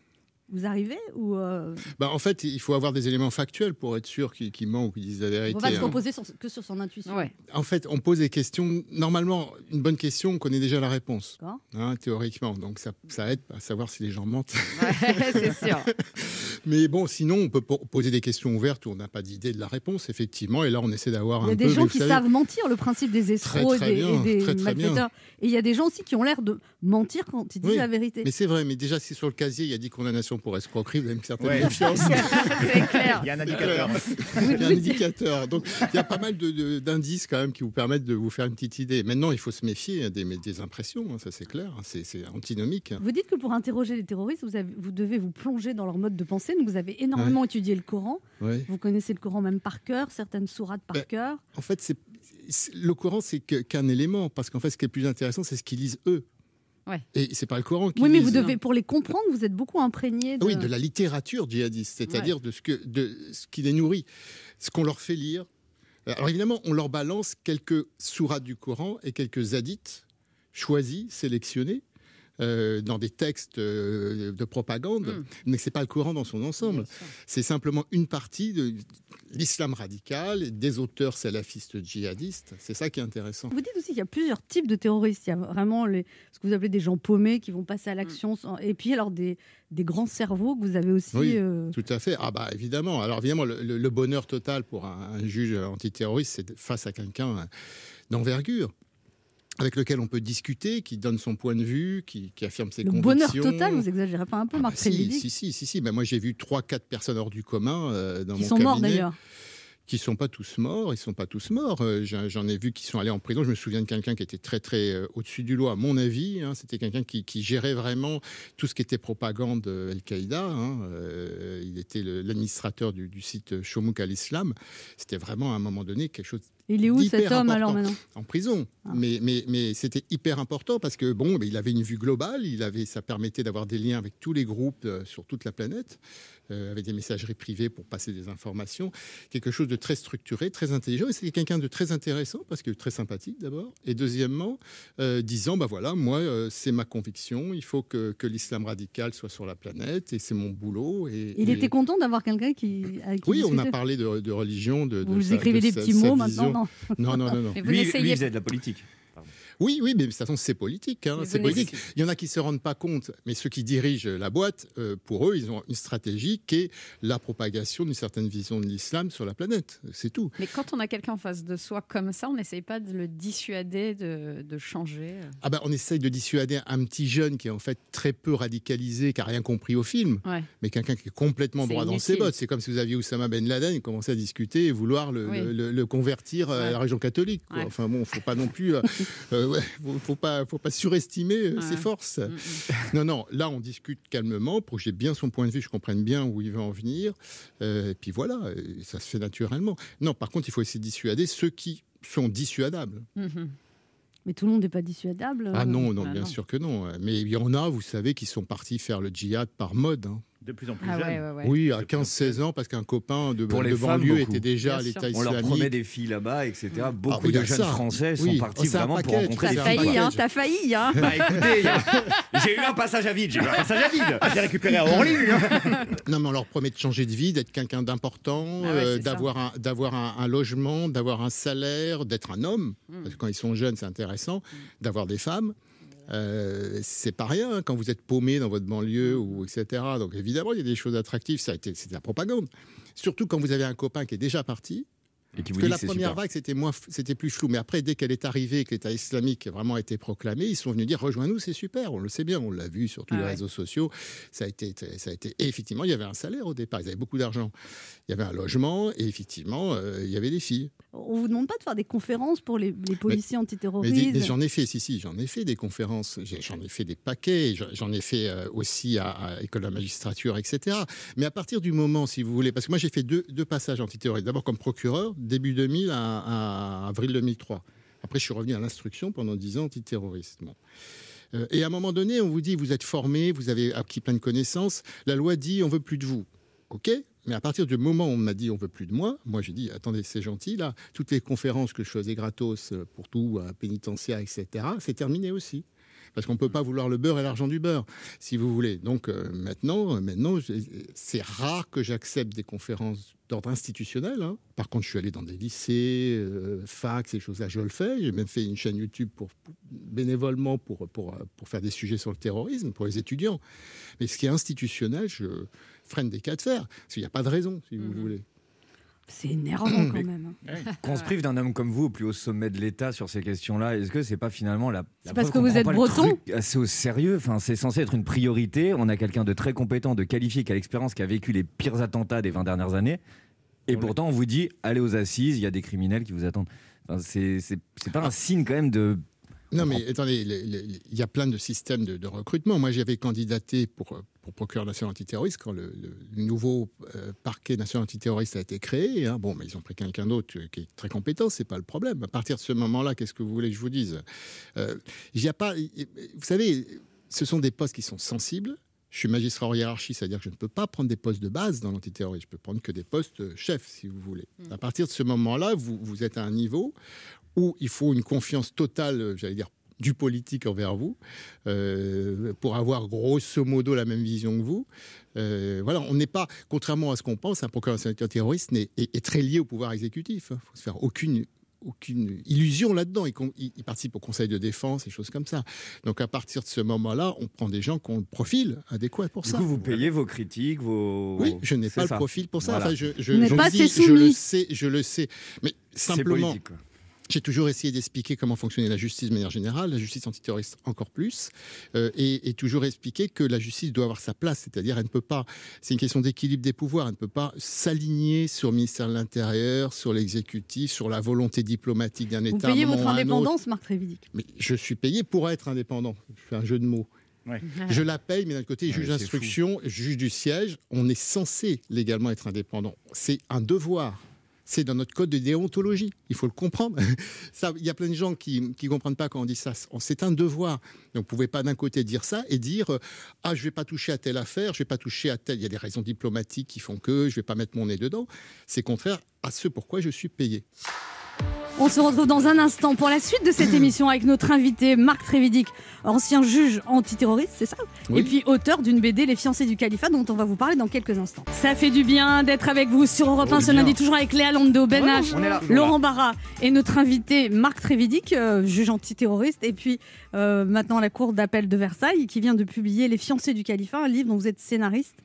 [SPEAKER 3] Vous arrivez ou euh,
[SPEAKER 8] bah, en fait, il faut avoir des éléments factuels pour être sûr qu'il qu'il ment ou qu'il dise la
[SPEAKER 3] on
[SPEAKER 8] vérité.
[SPEAKER 3] va se
[SPEAKER 8] hein.
[SPEAKER 3] reposer sur- que sur son intuition
[SPEAKER 5] Ouais.
[SPEAKER 8] En fait, on pose des questions. Normalement, une bonne question, on connaît déjà la réponse, hein, théoriquement. Donc, ça, ça aide à savoir si les gens mentent.
[SPEAKER 5] Ouais, <laughs> c'est sûr. <laughs>
[SPEAKER 8] Mais bon, sinon, on peut po- poser des questions ouvertes où on n'a pas d'idée de la réponse, effectivement. Et là, on essaie d'avoir
[SPEAKER 3] Il y
[SPEAKER 8] un
[SPEAKER 3] a
[SPEAKER 8] peu.
[SPEAKER 3] des gens qui
[SPEAKER 8] savez,
[SPEAKER 3] savent mentir, le principe des escrocs
[SPEAKER 8] très
[SPEAKER 3] et des,
[SPEAKER 8] bien,
[SPEAKER 3] et des
[SPEAKER 8] très, très bien.
[SPEAKER 3] malfaiteurs. Et il y a des gens aussi qui ont l'air de mentir quand ils disent
[SPEAKER 8] Oui,
[SPEAKER 3] la vérité.
[SPEAKER 8] Mais c'est vrai, mais déjà, si sur le casier, il y a 10 condamnations pour escroquerie, vous avez une certaine
[SPEAKER 6] Ouais.
[SPEAKER 8] méfiance. <laughs>
[SPEAKER 5] c'est clair.
[SPEAKER 6] Il y a un indicateur.
[SPEAKER 8] Il y a un indicateur. Donc, il y a pas mal d'indices quand même qui vous permettent de vous faire une petite idée. Maintenant, il faut se méfier des, des impressions, hein, ça c'est clair. C'est antinomique.
[SPEAKER 3] Vous dites que pour interroger les terroristes, vous, avez- vous devez vous plonger dans leur mode de pensée. Donc vous avez énormément étudié le Coran.
[SPEAKER 8] Ouais.
[SPEAKER 3] Vous connaissez le Coran même par cœur, certaines sourates par
[SPEAKER 8] Ben,
[SPEAKER 3] cœur.
[SPEAKER 8] En fait, c'est le Coran, c'est qu'un élément, parce qu'en fait, ce qui est le plus intéressant, c'est ce qu'ils lisent eux.
[SPEAKER 5] Ouais.
[SPEAKER 8] Et c'est pas le Coran qui
[SPEAKER 3] Oui, mais vous devez, pour les comprendre, vous êtes beaucoup imprégné de.
[SPEAKER 8] Oui, de la littérature djihadiste, c'est-à-dire de ce que de ce qui les nourrit, ce qu'on leur fait lire. Alors évidemment, on leur balance quelques sourates du Coran et quelques hadiths choisis, sélectionnés. Euh, dans des textes euh, de propagande,
[SPEAKER 5] Mm.
[SPEAKER 8] mais c'est pas le Coran dans son ensemble. C'est simplement une partie de l'islam radical, des auteurs salafistes djihadistes. C'est ça qui est intéressant.
[SPEAKER 3] Vous dites aussi qu'il y a plusieurs types de terroristes. Il y a vraiment les, ce que vous appelez des gens paumés qui vont passer à l'action. sans- Et puis alors des, des grands cerveaux que vous avez aussi.
[SPEAKER 8] Oui.
[SPEAKER 3] euh,
[SPEAKER 8] Tout à fait. Ah bah évidemment. Alors évidemment, le, bonheur total pour un, un juge antiterroriste, c'est face à quelqu'un d'envergure avec lequel on peut discuter, qui donne son point de vue, qui, qui affirme ses
[SPEAKER 3] le
[SPEAKER 8] convictions.
[SPEAKER 3] bonheur total, vous exagérez pas un peu,
[SPEAKER 8] Ah bah
[SPEAKER 3] Marc
[SPEAKER 8] si,
[SPEAKER 3] Trévidic,
[SPEAKER 8] si, si, si, si. Ben moi, j'ai vu trois, quatre personnes hors du commun euh, dans
[SPEAKER 3] qui
[SPEAKER 8] mon
[SPEAKER 3] sont morts d'ailleurs.
[SPEAKER 8] qui sont pas tous morts. Ils sont pas tous morts. Euh, J'en ai vu qui sont allés en prison. Je me souviens de quelqu'un qui était très, très euh, au-dessus du lot, à mon avis. hein. C'était quelqu'un qui, qui gérait vraiment tout ce qui était propagande euh, Al-Qaïda. hein. Euh, il était le- l'administrateur du, du site Shomouk al-Islam. C'était vraiment à un moment donné quelque chose
[SPEAKER 3] Il est où cet homme alors
[SPEAKER 8] important.
[SPEAKER 3] maintenant
[SPEAKER 8] en prison.
[SPEAKER 3] Ah.
[SPEAKER 8] Mais, mais, mais c'était hyper important parce que bon, mais il avait une vue globale, il avait, ça permettait d'avoir des liens avec tous les groupes euh, sur toute la planète, euh, avec des messageries privées pour passer des informations, quelque chose de très structuré, très intelligent. Et c'était quelqu'un de très intéressant parce que très sympathique d'abord. Et deuxièmement, euh, disant bah voilà, moi euh, c'est ma conviction, il faut que, que l'islam radical soit sur la planète et c'est mon boulot. Et,
[SPEAKER 3] Il
[SPEAKER 8] et-
[SPEAKER 3] était content d'avoir quelqu'un qui. qui
[SPEAKER 8] Oui, on a parlé de, de religion, de, de
[SPEAKER 3] Vous
[SPEAKER 8] sa-
[SPEAKER 3] écrivez
[SPEAKER 8] de
[SPEAKER 3] des
[SPEAKER 8] sa-
[SPEAKER 3] petits mots maintenant, non <laughs>
[SPEAKER 8] Non, non, non, non.
[SPEAKER 5] Mais vous
[SPEAKER 4] Lui, lui,
[SPEAKER 5] n'essayez
[SPEAKER 4] il faisait de la politique.
[SPEAKER 8] Oui, oui, mais de toute façon, c'est politique. hein, c'est politique. Il y en a qui ne se rendent pas compte, mais ceux qui dirigent la boîte, euh, pour eux, ils ont une stratégie qui est la propagation d'une certaine vision de l'islam sur la planète. C'est tout.
[SPEAKER 5] Mais quand on a quelqu'un en face de soi comme ça, on n'essaye pas de le dissuader de, de changer. euh.
[SPEAKER 8] Ah ben, on essaye de dissuader un petit jeune qui est en fait très peu radicalisé, qui n'a rien compris au film,
[SPEAKER 5] Ouais.
[SPEAKER 8] mais quelqu'un qui est complètement droit dans ses bottes. C'est comme si vous aviez Oussama Ben Laden et commençait à discuter et vouloir le,
[SPEAKER 5] Oui.
[SPEAKER 8] le- le- le convertir euh, à la religion catholique. quoi.
[SPEAKER 5] Ouais.
[SPEAKER 8] Enfin bon, faut pas non plus, euh, <laughs> ouais, faut, faut pas, faut pas surestimer euh,
[SPEAKER 5] Ouais.
[SPEAKER 8] ses forces.
[SPEAKER 5] Mm, mm. <laughs>
[SPEAKER 8] Non, non, là on discute calmement pour que j'ai bien son point de vue, je comprenne bien où il veut en venir. Euh, et puis voilà, ça se fait naturellement. Non, par contre, il faut essayer de dissuader ceux qui sont dissuadables.
[SPEAKER 5] Mhm.
[SPEAKER 3] Mais tout le monde n'est pas dissuadable.
[SPEAKER 8] Ah
[SPEAKER 3] euh,
[SPEAKER 8] non, non,
[SPEAKER 5] ah
[SPEAKER 8] bien
[SPEAKER 5] non.
[SPEAKER 8] sûr que non. Mais il y en a, vous savez, qui sont partis faire le djihad par mode. hein.
[SPEAKER 6] De plus en plus
[SPEAKER 5] Ah
[SPEAKER 6] jeune.
[SPEAKER 5] ouais, ouais, ouais.
[SPEAKER 8] Oui, à
[SPEAKER 6] De plus en
[SPEAKER 8] 15-16 ans, parce qu'un copain de,
[SPEAKER 4] Pour
[SPEAKER 8] banlieue était déjà à l'État
[SPEAKER 4] On leur promet
[SPEAKER 8] islamique.
[SPEAKER 4] des filles là-bas, etc.
[SPEAKER 8] Ah
[SPEAKER 4] Beaucoup de
[SPEAKER 8] a
[SPEAKER 4] jeunes
[SPEAKER 8] ça.
[SPEAKER 4] Français
[SPEAKER 8] Oui,
[SPEAKER 4] sont partis vraiment pour rencontrer des
[SPEAKER 5] T'as
[SPEAKER 8] un
[SPEAKER 4] filles.
[SPEAKER 5] failli, hein, t'as failli, hein.
[SPEAKER 4] Bah écoutez, il y a- j'ai eu un passage à vide, j'ai eu un passage à vide.
[SPEAKER 6] Ah, j'ai récupéré à Orly. hein.
[SPEAKER 8] Non, mais on leur promet de changer de vie, d'être quelqu'un d'important,
[SPEAKER 5] Ah ouais,
[SPEAKER 8] euh, d'avoir un, d'avoir un, un logement, d'avoir un salaire, d'être un homme.
[SPEAKER 5] Mm.
[SPEAKER 8] Parce que quand ils sont jeunes, c'est intéressant. D'avoir des femmes. Euh, c'est pas rien hein, quand vous êtes paumé dans votre banlieue ou etc. Donc évidemment, il y a des choses attractives. Ça a été, c'est de la propagande. Surtout quand vous avez un copain qui est déjà parti.
[SPEAKER 4] Et qui vous
[SPEAKER 8] Parce que
[SPEAKER 4] dit
[SPEAKER 8] la
[SPEAKER 4] que
[SPEAKER 8] première
[SPEAKER 4] super.
[SPEAKER 8] vague, c'était moins, c'était plus flou. Mais après, dès qu'elle est arrivée, que l'État islamique a vraiment été proclamé, ils sont venus dire rejoins-nous, c'est super. On le sait bien, on l'a vu sur tous
[SPEAKER 5] Ah
[SPEAKER 8] les
[SPEAKER 5] ouais.
[SPEAKER 8] réseaux sociaux. Ça a été, ça a été. Et effectivement, il y avait un salaire au départ. Ils avaient beaucoup d'argent. Il y avait un logement et effectivement, euh, il y avait des filles.
[SPEAKER 3] On vous demande pas de faire des conférences pour les, les policiers
[SPEAKER 8] Mais,
[SPEAKER 3] antiterroristes.
[SPEAKER 8] mais j'en ai fait, si, si, j'en ai fait des conférences. J'en ai fait des paquets. J'en- J'en ai fait euh, aussi à, à École de la magistrature, etc. Mais à partir du moment, si vous voulez, parce que moi j'ai fait deux, deux passages antiterroristes. D'abord comme procureur, début 2000 à, à avril 2003. Après, je suis revenu à l'instruction pendant 10 ans antiterroriste. Bon. Euh, et à un moment donné, on vous dit, vous êtes formé, vous avez acquis plein de connaissances. La loi dit, on veut plus de vous. OK mais à partir du moment où on m'a dit on veut plus de moi, moi j'ai dit attendez c'est gentil là, toutes les conférences que je faisais gratos euh, pour tout, euh, pénitentiaire etc. C'est terminé aussi. Parce qu'on ne peut pas vouloir le beurre et l'argent du beurre, si vous voulez. Donc euh, maintenant, euh, maintenant c'est rare que j'accepte des conférences d'ordre institutionnel. hein. Par contre, je suis allé dans des lycées, euh, facs, ces choses-là, je le fais. J'ai même fait une chaîne YouTube pour, pour- bénévolement pour, pour, pour faire des sujets sur le terrorisme pour les étudiants. Mais ce qui est institutionnel, je freine des cas de fer. Parce qu'il n'y a pas de raison, si vous
[SPEAKER 5] Mhm.
[SPEAKER 8] voulez.
[SPEAKER 3] C'est énervant quand même.
[SPEAKER 4] Qu'on se prive d'un homme comme vous au plus haut sommet de l'État sur ces questions-là, est-ce que c'est pas finalement la.
[SPEAKER 3] C'est parce que vous êtes breton
[SPEAKER 4] assez au sérieux? Enfin, c'est censé être une priorité. On a quelqu'un de très compétent, de qualifié, qui a l'expérience, qui a vécu les pires attentats des 20 dernières années. Et pourtant, on vous dit allez aux assises, il y a des criminels qui vous attendent. Enfin, c'est c'est- c'est pas un signe quand même de.
[SPEAKER 8] Non, mais attendez, il y a plein de systèmes de, de recrutement. Moi, j'avais candidaté pour, euh, pour procureur national antiterroriste quand le, nouveau euh, parquet national antiterroriste a été créé. hein. Bon, mais ils ont pris quelqu'un d'autre euh, qui est très compétent, c'est pas le problème. À partir de ce moment-là, qu'est-ce que vous voulez que je vous dise? Euh, il y a pas, Vous savez, ce sont des postes qui sont sensibles. Je suis magistrat en hiérarchie, c'est-à-dire que je ne peux pas prendre des postes de base dans l'antiterrorisme. Je peux prendre que des postes chefs, si vous voulez. À partir de ce moment-là, vous, vous êtes à un niveau où il faut une confiance totale, euh, j'allais dire, du politique envers vous, euh, pour avoir grosso modo la même vision que vous. Euh, voilà, on n'est pas, contrairement à ce qu'on pense, un procureur terroriste est, est, est, très lié au pouvoir exécutif. Il ne faut se faire aucune aucune illusion là-dedans. Il, il, participe au conseil de défense et choses comme ça. Donc à partir de ce moment-là, on prend des gens qui ont le profil adéquat pour
[SPEAKER 4] du
[SPEAKER 8] ça.
[SPEAKER 4] Du coup, vous payez vos critiques, vos.
[SPEAKER 8] Oui, je n'ai pas
[SPEAKER 4] ça.
[SPEAKER 8] le profil pour ça.
[SPEAKER 4] Voilà.
[SPEAKER 8] Enfin, je, je,
[SPEAKER 3] Vous n'êtes
[SPEAKER 8] je
[SPEAKER 3] pas
[SPEAKER 8] le dis, je le sais, je le sais. Mais
[SPEAKER 4] C'est
[SPEAKER 8] simplement. J'ai toujours essayé d'expliquer comment fonctionnait la justice de manière générale, la justice antiterroriste encore plus, euh, et, et toujours expliquer que la justice doit avoir sa place, c'est-à-dire elle ne peut pas, c'est une question d'équilibre des pouvoirs, elle ne peut pas s'aligner sur le ministère de l'Intérieur, sur l'exécutif, sur la volonté diplomatique d'un
[SPEAKER 3] Vous
[SPEAKER 8] État. un
[SPEAKER 3] payez votre indépendance, Marc Trévidic.
[SPEAKER 8] Mais je suis payé pour être indépendant. Je fais un jeu de mots.
[SPEAKER 6] Ouais.
[SPEAKER 8] Je la paye, mais d'un côté,
[SPEAKER 4] Ouais,
[SPEAKER 8] juge d'instruction, juge du siège, on est censé légalement être indépendant. C'est un devoir. C'est dans notre code de déontologie. Il faut le comprendre. <laughs> Ça, il y a plein de gens qui ne comprennent pas quand on dit ça. C'est un devoir. Donc, vous ne pouvez pas d'un côté dire ça et dire euh, Ah, je vais pas toucher à telle affaire, je vais pas toucher à telle. Il y a des raisons diplomatiques qui font que je ne vais pas mettre mon nez dedans. C'est contraire à ce pourquoi je suis payé.
[SPEAKER 3] On se retrouve dans un instant pour la suite de cette émission avec notre invité Marc Trévidic, ancien juge antiterroriste, c'est ça
[SPEAKER 8] Oui.
[SPEAKER 3] Et puis auteur d'une BD Les fiancés du califat dont on va vous parler dans quelques instants. Ça fait du bien d'être avec vous sur Europe 1
[SPEAKER 4] Oh,
[SPEAKER 3] ce lundi, toujours avec Léa Lando, Ben H. Laurent Barra et notre invité Marc Trévidic, euh, juge antiterroriste, et puis euh, maintenant la Cour d'appel de Versailles qui vient de publier Les fiancés du califat, un livre dont vous êtes scénariste.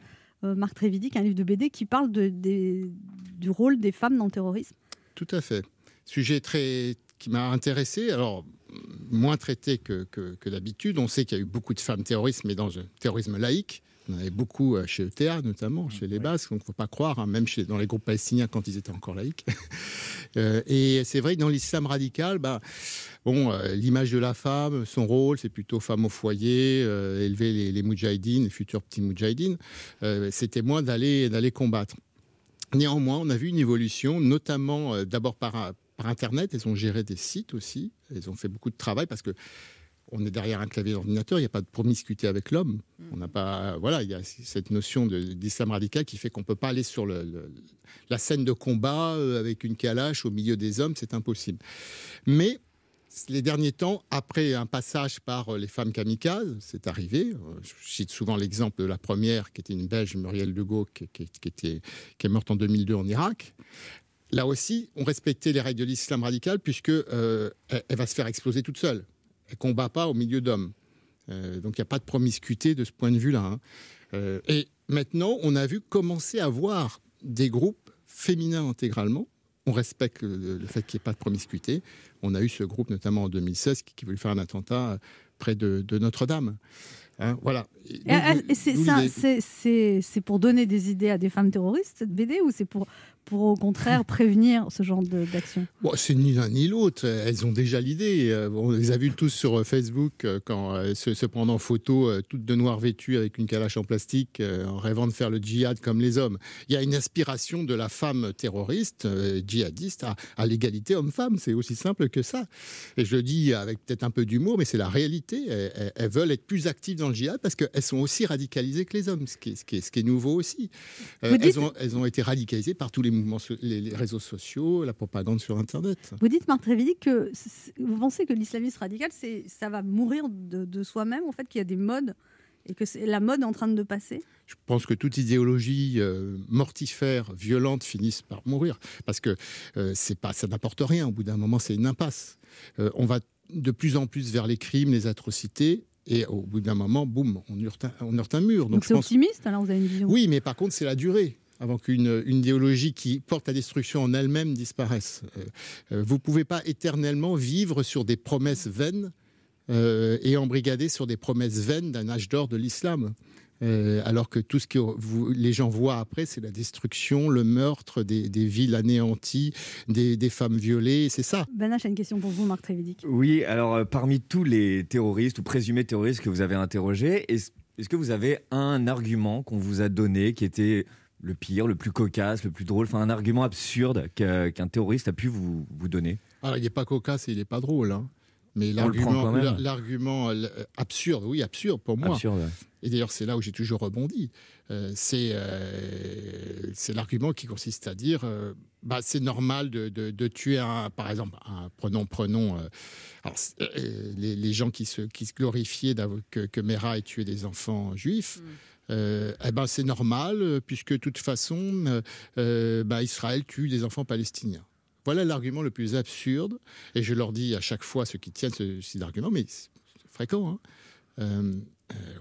[SPEAKER 3] Euh, Marc Trévidic, un livre de BD qui parle de- des- du rôle des femmes dans le terrorisme.
[SPEAKER 8] Tout à fait. Sujet très qui m'a intéressé. Alors moins traité que, que, que d'habitude. On sait qu'il y a eu beaucoup de femmes terroristes, mais dans le terrorisme laïque. On en avait beaucoup euh, chez ETA, notamment, chez les Basques. Donc, il ne faut pas croire, hein, même chez, dans les groupes palestiniens quand ils étaient encore laïques. <laughs> Euh, et c'est vrai que dans l'islam radical, bah, bon, euh, l'image de la femme, son rôle, c'est plutôt femme au foyer, euh, élever les, les moudjahidines, les futurs petits moudjahidines. C'était moins d'aller d'aller combattre. Néanmoins, on a vu une évolution, notamment d'abord par, par Internet. Elles ont géré des sites aussi. Elles ont fait beaucoup de travail parce que on est derrière un clavier d'ordinateur. Il n'y a pas de promiscuité avec l'homme. On n'a pas, voilà, il y a cette notion de- d'islam radical qui fait qu'on peut pas aller sur le- le- la scène de combat euh, avec une calache au milieu des hommes. C'est impossible. Mais les derniers temps, après un passage par euh, les femmes kamikazes, c'est arrivé. Euh, Je cite souvent l'exemple de la première, qui était une Belge, Muriel Legault, qui, qui- qui était, qui est morte en 2002 en Irak. Là aussi, on respectait les règles de l'islam radical, puisque euh, elle, elle va se faire exploser toute seule. Elle combat pas au milieu d'hommes. Euh, donc il n'y a pas de promiscuité de ce point de vue-là. hein. Euh, et maintenant, on a vu commencer à voir des groupes féminins intégralement. On respecte le, le fait qu'il n'y ait pas de promiscuité. On a eu ce groupe, notamment en 2016, qui, qui voulait faire un attentat près de, de Notre-Dame. Hein, voilà.
[SPEAKER 3] C'est pour donner des idées à des femmes terroristes cette BD ou c'est pour pour au contraire prévenir ce genre d'action?
[SPEAKER 8] Bon, c'est ni l'un ni l'autre. Elles ont déjà l'idée. Euh, On les a vues tous sur euh, Facebook euh, quand se, se prennent en photo, euh, toutes de noir vêtues avec une calache en plastique, euh, en rêvant de faire le djihad comme les hommes. Il y a une aspiration de la femme terroriste, djihadiste, à, à l'égalité homme-femme. C'est aussi simple que ça. Et je le dis avec peut-être un peu d'humour, mais c'est la réalité. Elles, veulent être plus actives dans le djihad parce qu'elles sont aussi radicalisées que les hommes, ce qui est, ce qui est- ce qui est nouveau aussi. Elles, ont, elles ont été radicalisées par tous les mouvements, les, les réseaux sociaux, la propagande sur Internet.
[SPEAKER 3] Vous dites Marc Trévidic que vous pensez que l'islamisme radical ça va mourir de, de soi-même en fait qu'il y a des modes et que c'est la mode est en train de passer?
[SPEAKER 8] Je pense que toute idéologie euh, mortifère, violente, finisse par mourir. Parce que euh, c'est pas, ça n'apporte rien. Au bout d'un moment, c'est une impasse. Euh, on va de plus en plus vers les crimes, les atrocités. Et au bout d'un moment, boum, on heurte un, on heurte un mur.
[SPEAKER 3] Donc c'est
[SPEAKER 8] pense-
[SPEAKER 3] optimiste alors vous avez une vision?
[SPEAKER 8] Oui, mais par contre, c'est la durée avant qu'une une idéologie qui porte la destruction en elle-même disparaisse. Euh, euh, vous ne pouvez pas éternellement vivre sur des promesses vaines euh, et embrigader sur des promesses vaines d'un âge d'or de l'islam. Euh, alors que tout ce que vous- les gens voient après, c'est la destruction, le meurtre, des, des villes anéanties, des, des femmes violées, c'est ça.
[SPEAKER 3] H a une question pour vous Marc Trévidic.
[SPEAKER 4] Oui, alors euh, parmi tous les terroristes ou présumés terroristes que vous avez interrogés, est-ce est-ce que vous avez un argument qu'on vous a donné qui était le pire, le plus cocasse, le plus drôle, enfin un argument absurde qu'un terroriste a pu vous, vous donner
[SPEAKER 8] Alors, il n'est pas cocasse et il n'est pas drôle. hein. Mais
[SPEAKER 4] On le prend
[SPEAKER 8] l'argument,
[SPEAKER 4] quand même.
[SPEAKER 8] la- l'argument euh, absurde, oui, absurde pour moi.
[SPEAKER 4] Absurde. ouais.
[SPEAKER 8] Et d'ailleurs, c'est là où j'ai toujours rebondi. Euh, c'est euh, c'est l'argument qui consiste à dire euh, bah, c'est normal de, de- de tuer un, par exemple, un, prenons, prenons. euh, alors, euh, les, les gens qui se, qui se glorifiaient d'avoir- que, que Mera ait tué des enfants juifs. Euh, eh ben, c'est normal, euh, puisque de toute façon, euh, bah, Israël tue des enfants palestiniens. Voilà l'argument le plus absurde. Et je leur dis à chaque fois, ceux qui tiennent ce, cet mais c'est fréquent. hein.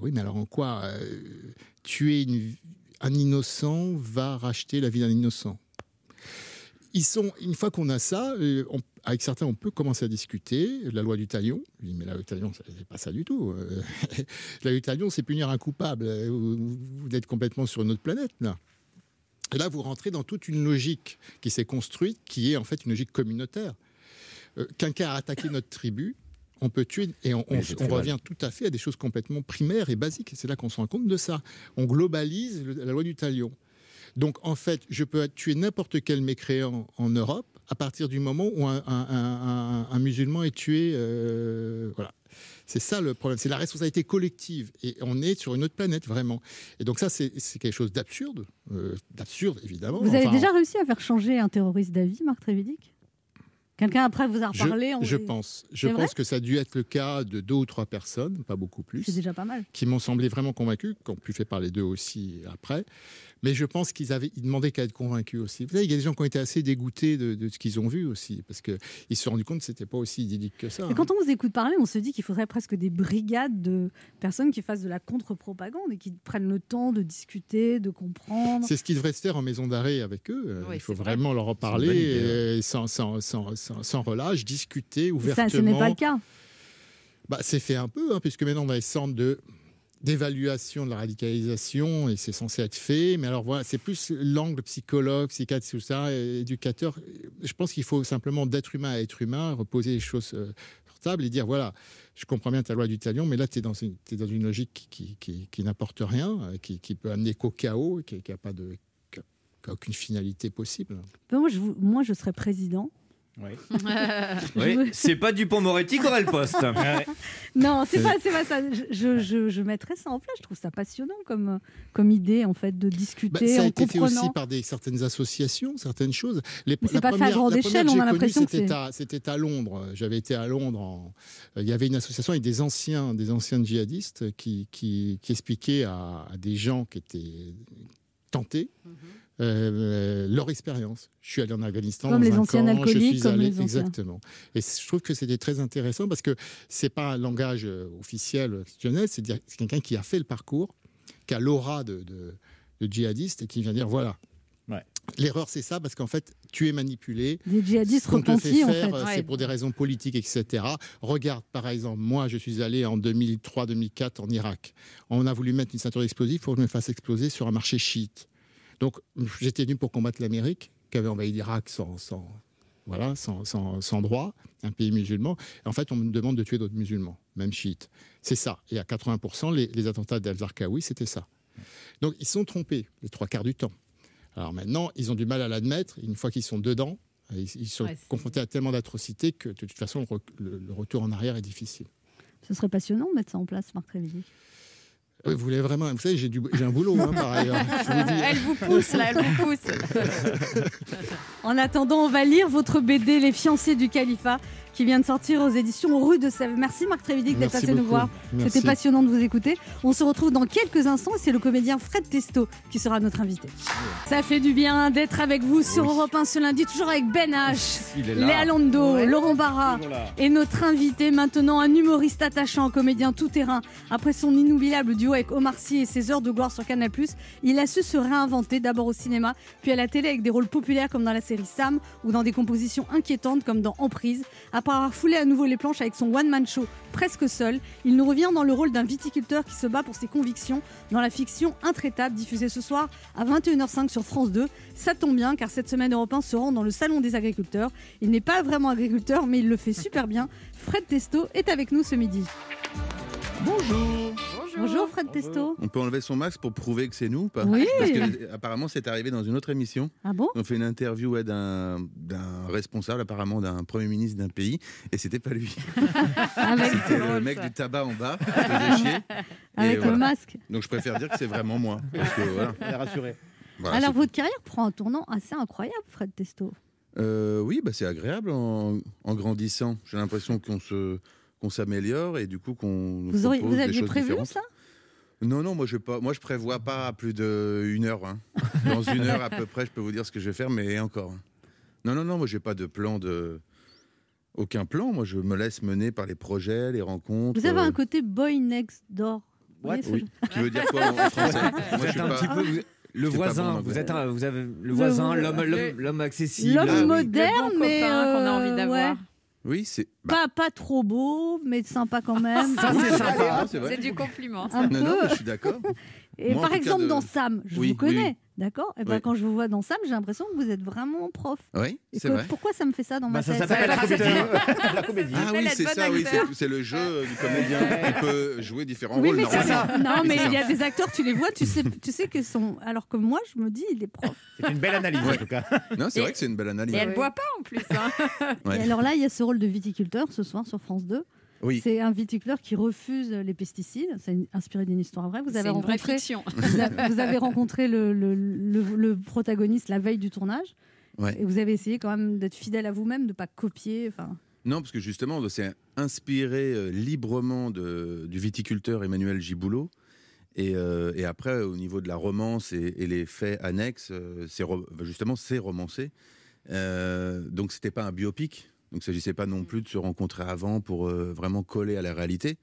[SPEAKER 8] Oui, mais alors en quoi tuer un innocent va racheter la vie d'un innocent? Ils sont, une fois qu'on a ça, on- avec certains, on peut commencer à discuter. La loi du talion, je dis, mais la loi du talion, c'est pas ça du tout. Euh, <laughs> la loi du talion, c'est punir un coupable. Euh, Vous, êtes complètement sur une autre planète, là. Et là, vous rentrez dans toute une logique qui s'est construite, qui est en fait une logique communautaire. Euh, Quelqu'un a attaqué notre tribu, on peut tuer, et on, revient tout à fait à des choses complètement primaires et basiques. C'est là qu'on se rend compte de ça. On globalise le- la loi du talion. Donc, en fait, je peux tuer n'importe quel mécréant en Europe à partir du moment où un, un- un- un- un musulman est tué. euh, voilà. C'est ça le problème. C'est la responsabilité collective. Et on est sur une autre planète, vraiment. Et donc, ça, c'est quelque chose d'absurde. euh, d'absurde, évidemment.
[SPEAKER 3] Vous avez
[SPEAKER 8] Enfin,
[SPEAKER 3] déjà réussi à faire changer un terroriste d'avis, Marc Trévidic? Quelqu'un après vous a
[SPEAKER 8] je,
[SPEAKER 3] reparlé
[SPEAKER 8] je pense. Je pense que ça a dû être le cas de deux ou trois personnes, pas beaucoup plus.
[SPEAKER 3] C'est déjà pas mal.
[SPEAKER 8] qui m'ont semblé vraiment convaincus, qu'on pu faire parler d'eux aussi après. Mais je pense qu'ils avaient, ils demandaient qu'à être convaincus aussi. Vous savez, il y a des gens qui ont été assez dégoûtés de, de ce qu'ils ont vu aussi, parce qu'ils se sont rendus compte que c'était pas aussi idyllique que ça.
[SPEAKER 3] Et
[SPEAKER 8] hein.
[SPEAKER 3] quand on vous écoute parler, on se dit qu'il faudrait presque des brigades de personnes qui fassent de la contre-propagande et qui prennent le temps de discuter, de comprendre.
[SPEAKER 8] C'est ce qui devrait se faire en maison d'arrêt avec eux. Euh,
[SPEAKER 5] Oui,
[SPEAKER 8] il faut
[SPEAKER 5] vrai.
[SPEAKER 8] vraiment leur en parler et sans, sans, sans, sans, sans relâche, discuter
[SPEAKER 3] Et
[SPEAKER 8] ouvertement.
[SPEAKER 3] ça, ce n'est pas le cas.
[SPEAKER 8] Bah, c'est fait un peu, hein, puisque maintenant on a des centres de d'évaluation de la radicalisation et c'est censé être fait. Mais alors voilà, c'est plus l'angle psychologue, psychiatre, tout ça, éducateur. Je pense qu'il faut simplement d'être humain à être humain, reposer les choses euh, sur table et dire voilà, je comprends bien ta loi du talion, mais là tu es t'es dans une logique qui, qui, qui n'apporte rien, euh, qui, qui peut amener qu'au chaos, qui n'a pas de aucune finalité possible.
[SPEAKER 3] Ben, je, moi, je serais président.
[SPEAKER 4] Oui, <laughs> c'est pas Dupont-Moretti qui aurait le poste. <laughs>
[SPEAKER 3] Non, c'est pas, c'est pas ça. Je, je, mettrais ça en place. Je trouve ça passionnant comme, comme idée, en fait, de
[SPEAKER 8] Bah,
[SPEAKER 3] discuter
[SPEAKER 8] ça a
[SPEAKER 3] en
[SPEAKER 8] été fait aussi par des, certaines associations, certaines choses. Les,
[SPEAKER 3] Mais c'est
[SPEAKER 8] la
[SPEAKER 3] pas fait à grande échelle,
[SPEAKER 8] première
[SPEAKER 3] on a l'impression que
[SPEAKER 8] c'était
[SPEAKER 3] c'est-
[SPEAKER 8] à- C'était à Londres. J'avais été à Londres. en- euh, Il y avait une association avec des anciens, des anciens djihadistes qui, qui, qui expliquaient à, à des gens qui étaient tentés.
[SPEAKER 3] Mhm.
[SPEAKER 8] Euh, leur expérience. Je suis allé en Afghanistan
[SPEAKER 3] Comme
[SPEAKER 8] dans
[SPEAKER 3] les anciens alcooliques,
[SPEAKER 8] je suis
[SPEAKER 3] comme
[SPEAKER 8] allé
[SPEAKER 3] les
[SPEAKER 8] exactement. Et je trouve que c'était très intéressant parce que c'est pas un langage euh, officiel, institutionnel, c'est quelqu'un qui a fait le parcours, qui a l'aura de, de, de djihadiste et qui vient dire voilà.
[SPEAKER 6] Ouais.
[SPEAKER 8] L'erreur, c'est ça, parce qu'en fait, tu es manipulé.
[SPEAKER 3] Des djihadistes
[SPEAKER 8] Ce qu'on te fait
[SPEAKER 3] repentis, en
[SPEAKER 8] faire,
[SPEAKER 3] fait.
[SPEAKER 5] Ouais.
[SPEAKER 8] c'est pour des raisons politiques, etc. Regarde, par exemple, moi, je suis allé en 2003-2004 en Irak. On a voulu mettre une ceinture d'explosifs pour que je me fasse exploser sur un marché chiite. Donc, j'étais venu pour combattre l'Amérique, qui avait envahi l'Irak sans, sans, voilà, sans, sans, sans droit, un pays musulman. Et en fait, on me demande de tuer d'autres musulmans, même chiites. C'est ça. Et à 80%, les, les attentats d'Al-Zarqawi, c'était ça. Donc, ils sont trompés les trois quarts du temps. Alors maintenant, ils ont du mal à l'admettre. Une fois qu'ils sont dedans, ils, ils sont
[SPEAKER 5] Ouais,
[SPEAKER 8] confrontés à tellement d'atrocités que de toute façon, le, retour en arrière est difficile.
[SPEAKER 3] Ce serait passionnant de mettre ça en place, Marc.
[SPEAKER 8] Oui, Vous voulez vraiment, vous savez, j'ai du- j'ai un boulot hein, par ailleurs. Je vous dis.
[SPEAKER 5] Elle vous pousse là, elle vous pousse. <laughs>
[SPEAKER 3] En attendant, on va lire votre BD Les fiancés du califat qui vient de sortir aux éditions Rue de Sèvres. Merci Marc Trévidic d'être passé nous voir. C'était passionnant de vous écouter. On se retrouve dans quelques instants et c'est le comédien Fred Testo qui sera notre invité. Ça fait du bien d'être avec vous sur Europe 1 ce lundi, toujours avec Ben H, <laughs> Léa Lando,
[SPEAKER 5] Ouais.
[SPEAKER 3] Laurent Barra et notre invité maintenant, un humoriste attachant, comédien tout-terrain. Après son inoubliable duo avec Omar Sy et ses heures de gloire sur Canal+, il a su se réinventer d'abord au cinéma, puis à la télé avec des rôles populaires comme dans la série Sam ou dans des compositions inquiétantes comme dans Emprise. Après avoir foulé à nouveau les planches avec son one-man show presque seul, il nous revient dans le rôle d'un viticulteur qui se bat pour ses convictions dans la fiction Intraitable diffusée ce soir à 21h05 sur France 2. Ça tombe bien car cette semaine Europe 1 se rend dans le salon des agriculteurs. Il n'est pas vraiment agriculteur mais il le fait super bien. Fred Testo est avec nous ce midi.
[SPEAKER 4] Bonjour.
[SPEAKER 5] Bonjour.
[SPEAKER 3] Bonjour Fred Testo.
[SPEAKER 9] On peut enlever son masque pour prouver que c'est nous ou pas
[SPEAKER 3] Oui.
[SPEAKER 9] Parce que <laughs> apparemment c'est arrivé dans une autre émission.
[SPEAKER 3] Ah bon?
[SPEAKER 9] On fait une interview ouais, d'un d'un responsable apparemment d'un premier ministre d'un pays et c'était pas lui.
[SPEAKER 3] Avec,
[SPEAKER 9] C'était le mec du tabac en bas qui faisait chier. <laughs> Et
[SPEAKER 3] avec le
[SPEAKER 9] voilà.
[SPEAKER 3] masque.
[SPEAKER 9] Donc je préfère dire que c'est vraiment moi. Parce que, voilà.
[SPEAKER 6] Elle est rassurée.
[SPEAKER 9] Voilà,
[SPEAKER 3] Alors votre carrière prend un tournant assez incroyable, Fred Testo.
[SPEAKER 9] Euh, oui, bah, c'est agréable en, en grandissant. J'ai l'impression qu'on se qu'on s'améliore et du coup qu'on
[SPEAKER 3] Vous, auriez- vous aviez prévu
[SPEAKER 9] différentes.
[SPEAKER 3] ça?
[SPEAKER 9] Non, non, moi je pas, moi je prévois pas plus d'une heure. hein. <laughs> Dans une heure à peu près, je peux vous dire ce que je vais faire, mais encore. Non, non, non, moi j'ai pas de plan de, aucun plan. Moi je me laisse mener par les projets, les rencontres.
[SPEAKER 3] Vous avez
[SPEAKER 9] euh,
[SPEAKER 3] un côté boy next door. Que
[SPEAKER 9] Oui.
[SPEAKER 3] je-
[SPEAKER 9] Tu veux dire quoi en <laughs> français? Moi
[SPEAKER 4] Vous
[SPEAKER 9] je
[SPEAKER 4] êtes
[SPEAKER 9] suis
[SPEAKER 4] un
[SPEAKER 9] pas.
[SPEAKER 4] petit peu le voisin. vous êtes un- vous avez le voisin, l'homme, l'homme, accessible.
[SPEAKER 3] L'homme
[SPEAKER 9] Ah
[SPEAKER 3] moderne,
[SPEAKER 5] Le bon
[SPEAKER 3] mais
[SPEAKER 5] copain qu'on a
[SPEAKER 3] euh,
[SPEAKER 5] envie d'avoir.
[SPEAKER 3] ouais.
[SPEAKER 9] Oui, c'est. bah,
[SPEAKER 3] Pas, pas trop beau, mais sympa quand <laughs> même.
[SPEAKER 4] Ça, c'est sympa.
[SPEAKER 9] non, c'est vrai.
[SPEAKER 5] C'est du compliment.
[SPEAKER 3] un
[SPEAKER 9] Non, non,
[SPEAKER 3] peu.
[SPEAKER 9] mais je suis d'accord.
[SPEAKER 3] Et
[SPEAKER 9] Moi, en
[SPEAKER 3] par
[SPEAKER 9] tout cas,
[SPEAKER 3] exemple,
[SPEAKER 9] de-
[SPEAKER 3] dans Sam, je
[SPEAKER 9] Oui,
[SPEAKER 3] vous connais,
[SPEAKER 9] oui.
[SPEAKER 3] D'accord? Et ben
[SPEAKER 9] Oui.
[SPEAKER 3] quand je vous vois dans Sam, j'ai l'impression que vous êtes vraiment prof.
[SPEAKER 9] Oui, c'est vrai.
[SPEAKER 3] Pourquoi ça me fait ça dans
[SPEAKER 4] Bah,
[SPEAKER 3] ma
[SPEAKER 4] ça
[SPEAKER 3] tête
[SPEAKER 4] s'appelle la comédie. <laughs> La comédie.
[SPEAKER 9] Ah oui, c'est ça, oui, c'est- le jeu du comédien qui peut jouer différents
[SPEAKER 3] Oui,
[SPEAKER 9] rôles.
[SPEAKER 3] mais ça. Non, mais il y
[SPEAKER 9] ça.
[SPEAKER 3] a des acteurs, tu les vois, tu sais, tu sais que sont. Alors que moi, je me dis, il est prof.
[SPEAKER 6] C'est une belle analyse en tout cas.
[SPEAKER 9] Non, c'est vrai que c'est une belle analyse.
[SPEAKER 5] Et elle boit pas en plus. hein.
[SPEAKER 9] Ouais.
[SPEAKER 3] Et alors là, il y a ce rôle de viticulteur ce soir sur France 2.
[SPEAKER 9] Oui.
[SPEAKER 3] C'est un viticulteur qui refuse les pesticides. C'est inspiré d'une histoire vraie. Vous avez
[SPEAKER 5] une vraie
[SPEAKER 3] rencontré,
[SPEAKER 5] fiction. <laughs>
[SPEAKER 3] vous avez, vous avez rencontré le, le- le- le protagoniste la veille du tournage.
[SPEAKER 9] Ouais.
[SPEAKER 3] Et vous avez essayé quand même d'être fidèle à vous-même, de ne pas copier. Enfin,
[SPEAKER 9] Non, parce que justement, c'est inspiré euh, librement de- du viticulteur Emmanuel Giboulot. Et, euh, et après, au niveau de la romance et, et les faits annexes, euh, justement, c'est romancé. Euh, donc, c'était pas un biopic. Donc, il s'agissait pas non plus de se rencontrer avant pour euh, vraiment coller à la réalité.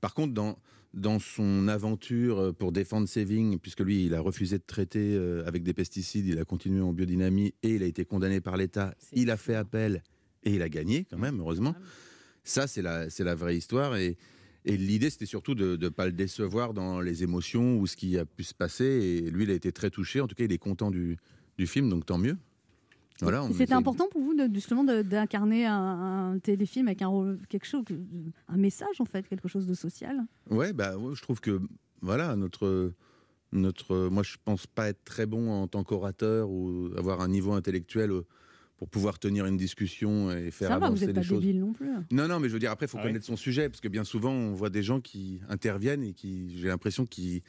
[SPEAKER 9] Par contre, dans, dans son aventure euh, pour défendre ses vignes, puisque lui, il a refusé de traiter euh, avec des pesticides, il a continué en biodynamie et il a été condamné par l'État. Il a fait appel et il a gagné quand même, heureusement. Ça, c'est la, la vraie histoire. Et, et l'idée, c'était surtout de ne pas le décevoir dans les émotions ou ce qui a pu se passer. Et lui, il a été très touché. En tout cas, il est content du, du film, donc tant mieux. Voilà,
[SPEAKER 3] C'était important pour vous de, justement d'incarner un, un téléfilm avec un rôle, quelque chose, un message en fait, quelque chose de social?
[SPEAKER 9] Ouais, bah, ouais, je trouve que voilà notre notre. Moi, je pense pas être très bon en tant qu'orateur ou avoir un niveau intellectuel euh, pour pouvoir tenir une discussion et faire
[SPEAKER 3] Ça va, vous
[SPEAKER 9] avancer
[SPEAKER 3] n'êtes pas
[SPEAKER 9] choses.
[SPEAKER 3] débile non plus.
[SPEAKER 9] Non, non, mais je veux dire, après, il faut
[SPEAKER 6] Ah oui.
[SPEAKER 9] connaître son sujet, parce que bien souvent, on voit des gens qui interviennent et qui, j'ai l'impression qu'ils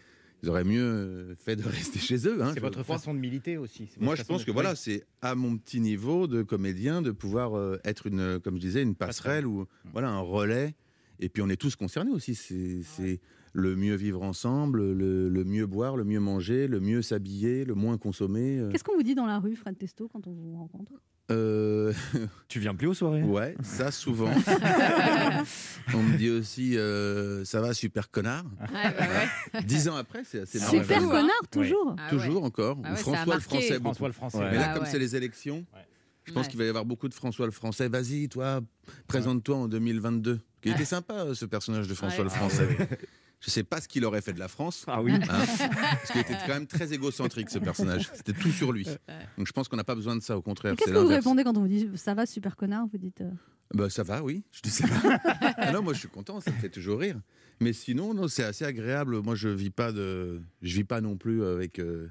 [SPEAKER 9] ils auraient mieux euh, fait de <laughs> rester chez eux. hein,
[SPEAKER 6] C'est votre
[SPEAKER 9] crois.
[SPEAKER 6] façon de militer aussi.
[SPEAKER 9] Moi, je pense que voilà, c'est à mon petit niveau de comédien de pouvoir euh, être une, comme je disais, une passerelle ou voilà un relais. Et puis on est tous concernés aussi. C'est c'est le mieux vivre ensemble, le, le mieux boire, le mieux manger, le mieux s'habiller, le moins consommer. euh.
[SPEAKER 3] Qu'est-ce qu'on vous dit dans la rue, Fred Testo, quand on vous rencontre?
[SPEAKER 9] Euh, <laughs>
[SPEAKER 4] Tu viens plus aux soirées?
[SPEAKER 9] Ouais, ça souvent. <laughs> on me dit aussi, euh, ça va, super connard.
[SPEAKER 5] Ouais, bah ouais.
[SPEAKER 9] Dix ans après, c'est assez marrant.
[SPEAKER 3] Super connard, toujours.
[SPEAKER 5] Ah ouais.
[SPEAKER 9] Toujours encore.
[SPEAKER 5] Ah ouais,
[SPEAKER 9] François le. Français.
[SPEAKER 6] François le Français.
[SPEAKER 4] Ouais.
[SPEAKER 9] Mais là,
[SPEAKER 5] Ah
[SPEAKER 9] comme
[SPEAKER 5] ouais.
[SPEAKER 9] c'est les élections, je pense
[SPEAKER 5] Ouais.
[SPEAKER 9] qu'il va y avoir beaucoup de François le Français. Vas-y, toi, présente-toi en 2022. Il était sympa, euh, ce personnage de François
[SPEAKER 5] Ouais.
[SPEAKER 9] le Français. Je sais pas ce qu'il aurait fait de la France.
[SPEAKER 4] Ah oui.
[SPEAKER 9] hein, parce qu'il était quand même très égocentrique, ce personnage. C'était tout sur lui. Donc je pense qu'on n'a pas besoin de ça, au contraire.
[SPEAKER 3] Qu'est-ce que vous répondez quand on vous dit ça va, super connard Vous dites. euh,
[SPEAKER 9] Bah, ça va, oui. Je dis ça va. Ah non, moi, je suis content, ça me fait toujours rire. Mais sinon, non, c'est assez agréable. Moi, je vis pas de, je vis pas non plus avec, euh,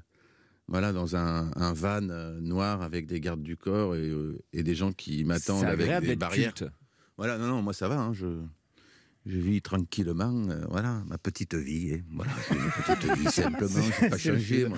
[SPEAKER 9] voilà, dans un, un van euh, noir avec des gardes du corps et, euh, et des gens qui m'attendent
[SPEAKER 4] C'est
[SPEAKER 9] avec
[SPEAKER 4] agréable
[SPEAKER 9] des barrières.
[SPEAKER 4] culte.
[SPEAKER 9] Voilà, non, non, moi ça va. hein, je, je vis tranquillement. euh, voilà, ma petite vie. hein, voilà, une petite vie <laughs> simplement. Je pas changé. Moi,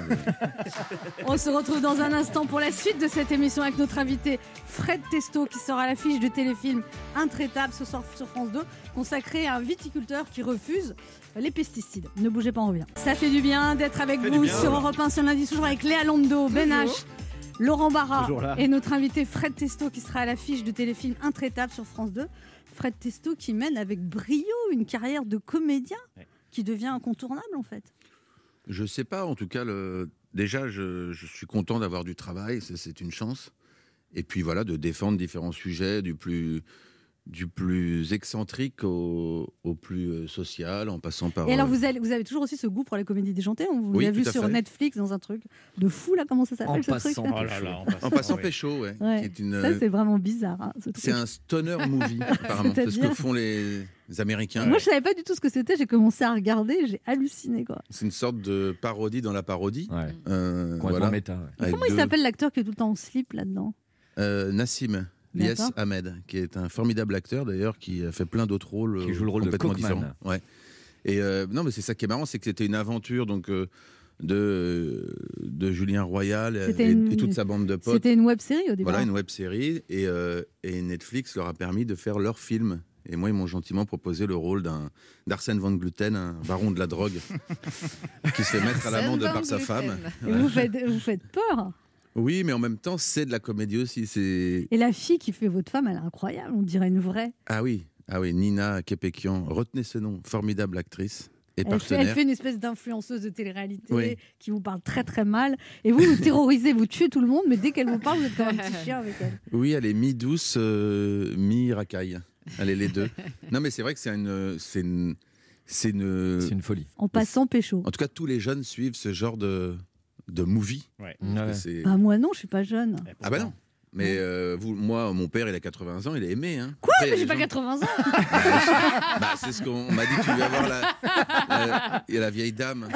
[SPEAKER 3] On se retrouve dans un instant pour la suite de cette émission avec notre invité Fred Testo qui sera à l'affiche du téléfilm Intraitable ce soir sur France 2 consacré à un viticulteur qui refuse les pesticides. Ne bougez pas, on revient. Ça fait du bien d'être avec vous
[SPEAKER 4] bien.
[SPEAKER 3] sur Europe 1 ce lundi, toujours avec Léa Lando, Ben H, Laurent Barra et notre invité Fred Testo qui sera à l'affiche du téléfilm Intraitable sur France 2. Fred Testo qui mène avec brio une carrière de comédien
[SPEAKER 6] Ouais.
[SPEAKER 3] qui devient incontournable en fait.
[SPEAKER 9] Je sais pas, en tout cas, le... déjà, je, je suis content d'avoir du travail, c'est une chance. Et puis voilà, de défendre différents sujets, du plus, du plus excentrique au, au plus euh, social, en passant par.
[SPEAKER 3] Et alors,
[SPEAKER 9] euh,
[SPEAKER 3] vous avez, vous avez toujours aussi ce goût pour les comédies déjantées On vous
[SPEAKER 9] Oui,
[SPEAKER 3] l'a vu sur
[SPEAKER 9] fait.
[SPEAKER 3] Netflix dans un truc de fou, là Comment ça s'appelle
[SPEAKER 2] En
[SPEAKER 3] ce truc
[SPEAKER 2] passant
[SPEAKER 3] là <laughs>
[SPEAKER 6] Oh là là, en passant,
[SPEAKER 9] En passant
[SPEAKER 6] oui.
[SPEAKER 9] pécho, ouais.
[SPEAKER 3] Ouais.
[SPEAKER 9] qui est une,
[SPEAKER 3] Ça, c'est vraiment bizarre. hein, ce
[SPEAKER 9] c'est un stoner movie, <laughs> apparemment. C'est ce que font les, les Américains.
[SPEAKER 3] Moi, je savais pas du tout ce que c'était. J'ai commencé à regarder, j'ai halluciné. Quoi.
[SPEAKER 9] C'est une sorte de parodie dans la parodie.
[SPEAKER 2] Ouais.
[SPEAKER 9] Euh,
[SPEAKER 2] Complètement
[SPEAKER 9] voilà.
[SPEAKER 2] méta. ouais.
[SPEAKER 9] Avec
[SPEAKER 3] Comment il s'appelle l'acteur qui est tout le temps en slip là-dedans?
[SPEAKER 9] Euh, Nassim. Lies
[SPEAKER 3] D'accord.
[SPEAKER 9] Ahmed, qui est un formidable acteur d'ailleurs, qui a fait plein d'autres rôles
[SPEAKER 2] Qui
[SPEAKER 9] euh,
[SPEAKER 2] joue le rôle de
[SPEAKER 9] complètement différents. Ouais. Et euh, non, mais c'est ça qui est marrant, c'est que c'était une aventure donc euh, de de Julien Royal et,
[SPEAKER 3] C'était une-
[SPEAKER 9] et toute sa bande de potes.
[SPEAKER 3] C'était une web série au départ.
[SPEAKER 9] Voilà, une web série et, euh, et Netflix leur a permis de faire leur film. Et moi, ils m'ont gentiment proposé le rôle d'un d'Arsène Van Gluten, un baron de la drogue, <laughs> qui se fait mettre à l'amende par sa femme.
[SPEAKER 3] Et vous faites, vous faites peur.
[SPEAKER 9] Oui, mais en même temps, c'est de la comédie aussi. C'est
[SPEAKER 3] Et la fille qui fait votre femme, elle est incroyable. On dirait une vraie.
[SPEAKER 9] ah oui, ah oui, Nina Kepekian. Retenez ce nom, formidable actrice et
[SPEAKER 3] Elle fait, elle fait une espèce d'influenceuse de télé-réalité
[SPEAKER 9] Oui.
[SPEAKER 3] qui vous parle très très mal. Et vous, vous terrorisez, vous tuez tout le monde, mais dès qu'elle vous parle, vous êtes comme un petit chien avec elle.
[SPEAKER 9] Oui, elle est mi-douce, euh, mi-racaille. Elle est les deux. non, mais c'est vrai que c'est une, c'est une, c'est une.
[SPEAKER 2] C'est une folie.
[SPEAKER 3] En passant pécho.
[SPEAKER 9] En tout cas, tous les jeunes suivent ce genre de de movie.
[SPEAKER 6] Ouais.
[SPEAKER 2] Ouais.
[SPEAKER 3] Bah, moi non, je suis pas jeune.
[SPEAKER 6] Et
[SPEAKER 9] Ah bah non. Mais euh, vous, moi, mon père, il a 80 ans, il a aimé. Hein.
[SPEAKER 3] Quoi?
[SPEAKER 9] Après,
[SPEAKER 3] Mais j'ai pas
[SPEAKER 9] gens-
[SPEAKER 3] 80 ans
[SPEAKER 9] Bah, c'est ce qu'on m'a dit. Tu veux avoir la, la, il y a la vieille dame.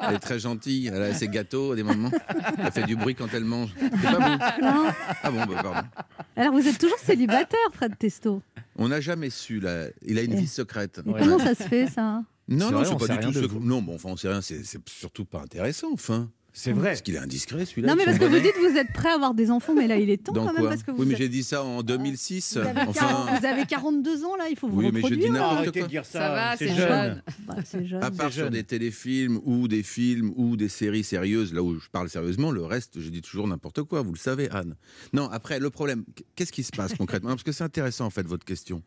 [SPEAKER 9] Elle est très gentille. Elle a ses gâteaux à des moments. Elle fait du bruit quand elle mange. C'est pas vous
[SPEAKER 3] Non.
[SPEAKER 9] Ah bon, bah, pardon.
[SPEAKER 3] Alors vous êtes toujours célibataire, Fred Testo?
[SPEAKER 9] On n'a jamais su. Là. Il a une
[SPEAKER 3] Eh.
[SPEAKER 9] vie secrète.
[SPEAKER 3] Mais
[SPEAKER 6] Ouais.
[SPEAKER 3] comment ça se fait ça?
[SPEAKER 9] Non, non, c'est pas du tout. secret.
[SPEAKER 2] vous.
[SPEAKER 9] Non, bon, enfin, on sait rien. C'est surtout pas intéressant, enfin.
[SPEAKER 6] C'est vrai.
[SPEAKER 9] Parce qu'il est indiscret, celui-là.
[SPEAKER 3] Non mais parce que vous dites que vous êtes prêt à avoir des enfants, mais là il est temps
[SPEAKER 9] Dans
[SPEAKER 3] quand même
[SPEAKER 9] quoi
[SPEAKER 3] parce que vous,
[SPEAKER 9] Oui, mais
[SPEAKER 3] êtes-
[SPEAKER 9] j'ai dit ça en 2006.
[SPEAKER 3] vous, avez
[SPEAKER 9] Enfin.
[SPEAKER 3] 40 vous avez 42 ans là, il faut vous
[SPEAKER 9] Oui, mais je dis
[SPEAKER 3] reproduire.
[SPEAKER 9] n'importe
[SPEAKER 6] Arrêtez
[SPEAKER 9] quoi.
[SPEAKER 6] de dire ça.
[SPEAKER 5] Ça va, c'est
[SPEAKER 6] jeune.
[SPEAKER 5] jeune.
[SPEAKER 3] Bah, c'est jeune.
[SPEAKER 9] À part sur
[SPEAKER 6] jeune.
[SPEAKER 9] des téléfilms ou des films ou des séries sérieuses, là où je parle sérieusement, le reste, je dis toujours n'importe quoi, vous le savez, Anne. Non, après, le problème, qu'est-ce qui se passe concrètement? Parce que c'est intéressant, en fait, votre question.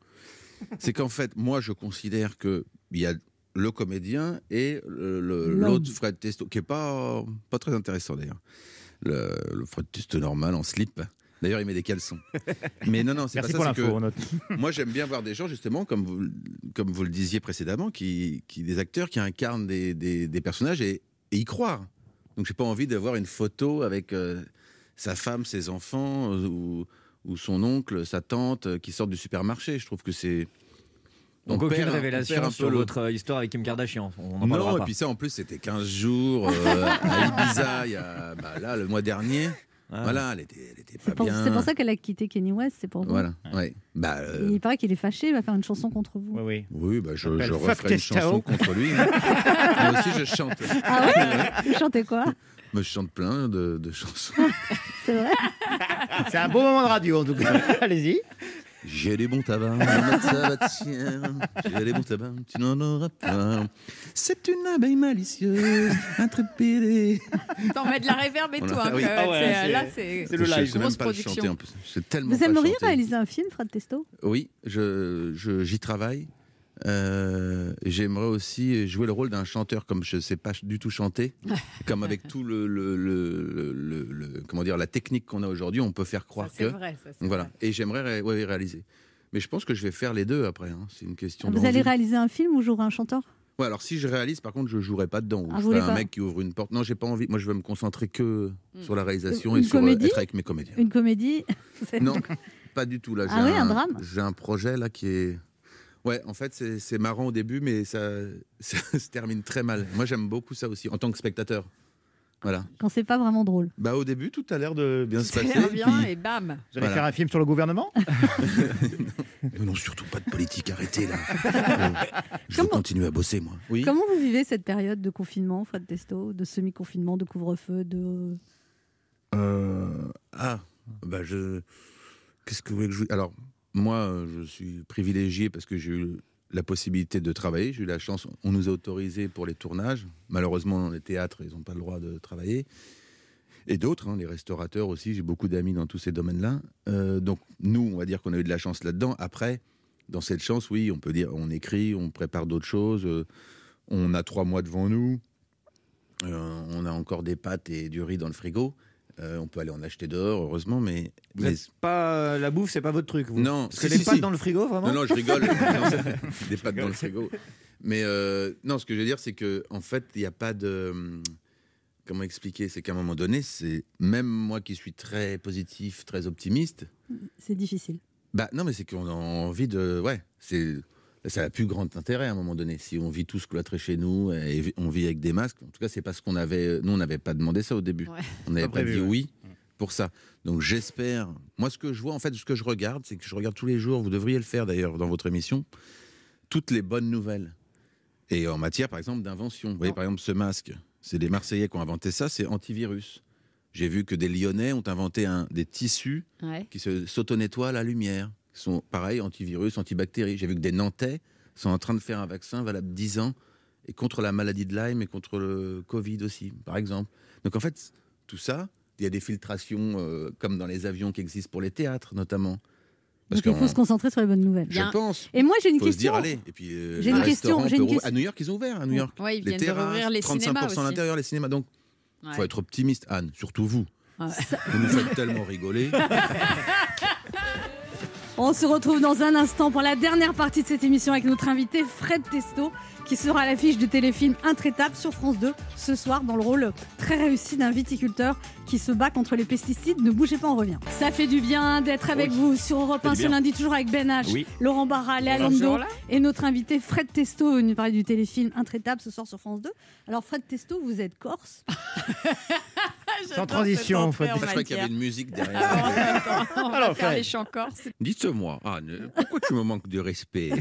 [SPEAKER 9] C'est qu'en fait, moi, je considère qu'il y a le comédien et l'autre Fred Testo, qui est pas, pas très intéressant d'ailleurs. Le, le Fred Testo normal en slip. D'ailleurs, il met des caleçons. <laughs> Mais non, non, c'est pas
[SPEAKER 6] Merci
[SPEAKER 9] ça.
[SPEAKER 6] pour note. <laughs>
[SPEAKER 9] moi, j'aime bien voir des gens, justement, comme vous, comme vous le disiez précédemment, qui, qui, des acteurs qui incarnent des, des- des personnages et, et y croire. Donc, j'ai pas envie d'avoir une photo avec euh, sa femme, ses enfants, euh, ou, ou son oncle, sa tante, euh, qui sortent du supermarché. Je trouve que c'est.
[SPEAKER 2] Donc
[SPEAKER 9] on
[SPEAKER 2] aucune révélation
[SPEAKER 9] un peu
[SPEAKER 2] sur votre euh, histoire avec Kim Kardashian. On en
[SPEAKER 9] Non, et puis ça, en plus, c'était 15 jours euh, <laughs> à Ibiza, il y a, bah, là, le mois dernier.
[SPEAKER 2] Ah.
[SPEAKER 9] Voilà, elle était, elle était pas
[SPEAKER 3] C'est pour,
[SPEAKER 9] bien.
[SPEAKER 3] c'est pour ça qu'elle a quitté Kenny West, c'est pour vous.
[SPEAKER 9] Voilà, ouais. Bah, euh,
[SPEAKER 3] Il paraît qu'il est fâché, il va faire une chanson contre vous.
[SPEAKER 6] Oui, oui.
[SPEAKER 9] Oui, bah, je, je referai une chanson contre lui. hein. <laughs> Moi aussi, je chante.
[SPEAKER 3] Ah ouais? Vous chantez quoi?
[SPEAKER 9] Moi, je chante plein de, de chansons. <laughs>
[SPEAKER 3] C'est vrai?
[SPEAKER 6] C'est un beau moment de radio en tout cas. Allez-y.
[SPEAKER 9] J'ai des bons tabacs, <laughs> tabatière. J'ai des bons tabacs, tu n'en auras pas. C'est une abeille malicieuse, intrépide. <laughs>
[SPEAKER 5] T'en mets de la réverb et tout. hein,
[SPEAKER 9] ah oui.
[SPEAKER 5] que,
[SPEAKER 6] Ah ouais,
[SPEAKER 5] c'est-
[SPEAKER 6] c'est-
[SPEAKER 5] là, c'est.
[SPEAKER 6] c'est le
[SPEAKER 9] Je
[SPEAKER 6] live.
[SPEAKER 9] sais même pas le
[SPEAKER 5] production.
[SPEAKER 9] chanter en plus. Je sais tellement
[SPEAKER 3] Vous aimeriez réaliser un film, Fred Testo
[SPEAKER 9] Oui, je, je- j'y travaille. Euh, J'aimerais aussi jouer le rôle d'un chanteur, comme je ne sais pas du tout chanter, <laughs> comme avec tout le, le- le- le- le- comment dire la technique qu'on a aujourd'hui, on peut faire croire
[SPEAKER 5] Ça, c'est
[SPEAKER 9] que.
[SPEAKER 5] vrai. ça,
[SPEAKER 9] voilà.
[SPEAKER 5] vrai.
[SPEAKER 9] Et j'aimerais ré- ouais, réaliser. Mais je pense que je vais faire les deux après. hein. C'est une question.
[SPEAKER 3] Vous allez réaliser un film où jouer un chanteur?
[SPEAKER 9] Ouais, alors si je réalise, par contre, je jouerai pas dedans. ou
[SPEAKER 3] Ah,
[SPEAKER 9] je
[SPEAKER 3] voulez
[SPEAKER 9] un mec qui ouvre une porte. Non, j'ai pas envie. Moi, je veux me concentrer que
[SPEAKER 5] Hmm.
[SPEAKER 9] sur la réalisation
[SPEAKER 3] Une
[SPEAKER 9] et sur euh, être avec mes comédiens.
[SPEAKER 3] Une comédie?
[SPEAKER 9] Non, <laughs> pas du tout. Là,
[SPEAKER 3] Ah oui, un drame?
[SPEAKER 9] J'ai un projet là qui est. Ouais, en fait, c'est marrant au début, mais ça, <laughs> ça se termine très mal. Moi, j'aime beaucoup ça aussi, en tant que spectateur. Voilà.
[SPEAKER 3] Quand c'est pas vraiment drôle.
[SPEAKER 9] Bah, au début, tout a l'air de bien se passer.
[SPEAKER 5] bien
[SPEAKER 9] puis-
[SPEAKER 5] et bam.
[SPEAKER 6] Vous allez
[SPEAKER 9] Voilà.
[SPEAKER 6] faire un film sur le gouvernement <laughs>
[SPEAKER 9] Non, non, surtout pas de politique, arrêtez là. <laughs> Je
[SPEAKER 3] Comment-
[SPEAKER 9] continuer à bosser, moi. Oui.
[SPEAKER 3] Comment vous vivez cette période de confinement, Fred Testo De semi-confinement, de couvre-feu, de...
[SPEAKER 9] Euh, Ah, bah je. Qu'est-ce que vous voulez que je. Alors, moi, euh, je suis privilégié parce que j'ai eu la possibilité de travailler. J'ai eu la chance. On nous a autorisé pour les tournages. Malheureusement, dans les théâtres, ils n'ont pas le droit de travailler. Et d'autres, hein, les restaurateurs aussi. J'ai beaucoup d'amis dans tous ces domaines-là. Euh, donc, nous, on va dire qu'on a eu de la chance là-dedans. Après, dans cette chance, oui, on peut dire on écrit, on prépare d'autres choses. euh, on a trois mois devant nous. on a encore des pâtes et du riz dans le frigo. Euh, on peut aller en acheter dehors, heureusement, mais.
[SPEAKER 4] Vous
[SPEAKER 9] mais-
[SPEAKER 4] êtes pas euh, la bouffe, c'est pas votre truc. Vous.
[SPEAKER 9] Non,
[SPEAKER 4] parce
[SPEAKER 9] si,
[SPEAKER 4] que les
[SPEAKER 9] si,
[SPEAKER 4] pâtes
[SPEAKER 9] si.
[SPEAKER 4] dans le frigo, vraiment.
[SPEAKER 9] Non, non, je rigole. <laughs> Non, des pâtes dans le frigo. Mais euh, non, ce que je veux dire, c'est que en fait, il n'y a pas de. hum, Comment expliquer? C'est qu'à un moment donné, c'est même moi qui suis très positif, très optimiste.
[SPEAKER 3] C'est difficile.
[SPEAKER 9] Bah non, mais c'est qu'on a envie de. Ouais, c'est. Ça n'a plus grand intérêt à un moment donné. Si on vit tous cloîtrés chez nous et on vit avec des masques, en tout cas, c'est parce qu'on avait. Nous, on n'avait pas demandé ça au début.
[SPEAKER 5] Ouais.
[SPEAKER 9] On n'avait
[SPEAKER 4] Pas
[SPEAKER 9] dit
[SPEAKER 4] ouais.
[SPEAKER 9] oui pour ça. Donc j'espère. Moi, ce que je vois, en fait, ce que je regarde, c'est que je regarde tous les jours. Vous devriez le faire d'ailleurs dans votre émission. Toutes les bonnes nouvelles. Et en matière, par exemple, d'invention. Vous voyez, par exemple, ce masque. C'est des Marseillais qui ont inventé ça. C'est antivirus. J'ai vu que des Lyonnais ont inventé un, des tissus
[SPEAKER 5] Ouais.
[SPEAKER 9] qui se s'auto-nettoient à la lumière. Qui sont pareil, antivirus, antibactéries. J'ai vu que des Nantais sont en train de faire un vaccin valable 10 ans et contre la maladie de Lyme et contre le Covid aussi, par exemple. Donc en fait, tout ça, il y a des filtrations euh, comme dans les avions qui existent pour les théâtres notamment. Parce
[SPEAKER 3] Donc il faut se concentrer sur les bonnes nouvelles.
[SPEAKER 9] je pense.
[SPEAKER 3] Et moi j'ai une
[SPEAKER 9] faut se
[SPEAKER 3] question.
[SPEAKER 9] dire allez. Et puis euh,
[SPEAKER 3] J'ai une question, une.
[SPEAKER 9] À New York, ils ont ouvert à New York.
[SPEAKER 5] Ouais, ils
[SPEAKER 9] les terrasses,
[SPEAKER 5] les
[SPEAKER 9] 35%
[SPEAKER 5] cinémas
[SPEAKER 9] à l'intérieur, les cinémas. Donc, il
[SPEAKER 5] Ouais.
[SPEAKER 9] faut être optimiste, Anne. Surtout vous.
[SPEAKER 5] Ouais.
[SPEAKER 9] Vous nous faites tellement rigoler. <laughs>
[SPEAKER 3] On se retrouve dans un instant pour la dernière partie de cette émission avec notre invité Fred Testo qui sera à l'affiche du téléfilm Intraitable sur France 2 ce soir dans le rôle très réussi d'un viticulteur qui se bat contre les pesticides. Ne bougez pas, on revient. Ça fait du bien d'être avec vous sur Europe 1
[SPEAKER 4] du
[SPEAKER 3] ce lundi, toujours avec Ben H,
[SPEAKER 4] Oui.
[SPEAKER 3] Laurent Barra, Léa
[SPEAKER 5] là
[SPEAKER 3] et notre invité Fred Testo venu parler du téléfilm Intraitable ce soir sur France 2. Alors Fred Testo, vous êtes corse <laughs>
[SPEAKER 5] J'adore
[SPEAKER 6] transition,
[SPEAKER 5] en
[SPEAKER 9] Je crois qu'il y avait une musique
[SPEAKER 5] Ah,
[SPEAKER 9] derrière.
[SPEAKER 5] attends, <laughs> on va
[SPEAKER 6] Alors,
[SPEAKER 5] faire les chants corses.
[SPEAKER 9] Dites-moi, Anne, pourquoi tu me manques de respect?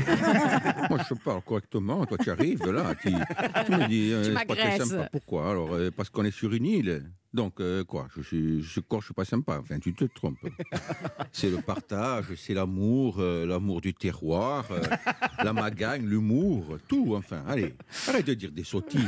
[SPEAKER 9] Moi, je parle correctement. Toi, tu arrives là, tu, tu me dis, euh,
[SPEAKER 5] Tu
[SPEAKER 9] c'est pas très sympa. Pourquoi? Alors, euh, parce qu'on est sur une île. Donc, euh, quoi Je suis, je suis corse, je suis pas sympa. Enfin, tu te trompes. <laughs> C'est le partage, c'est l'amour, euh, l'amour du terroir, euh, la magagne, l'humour, tout. Enfin, allez, arrête de dire des sottises.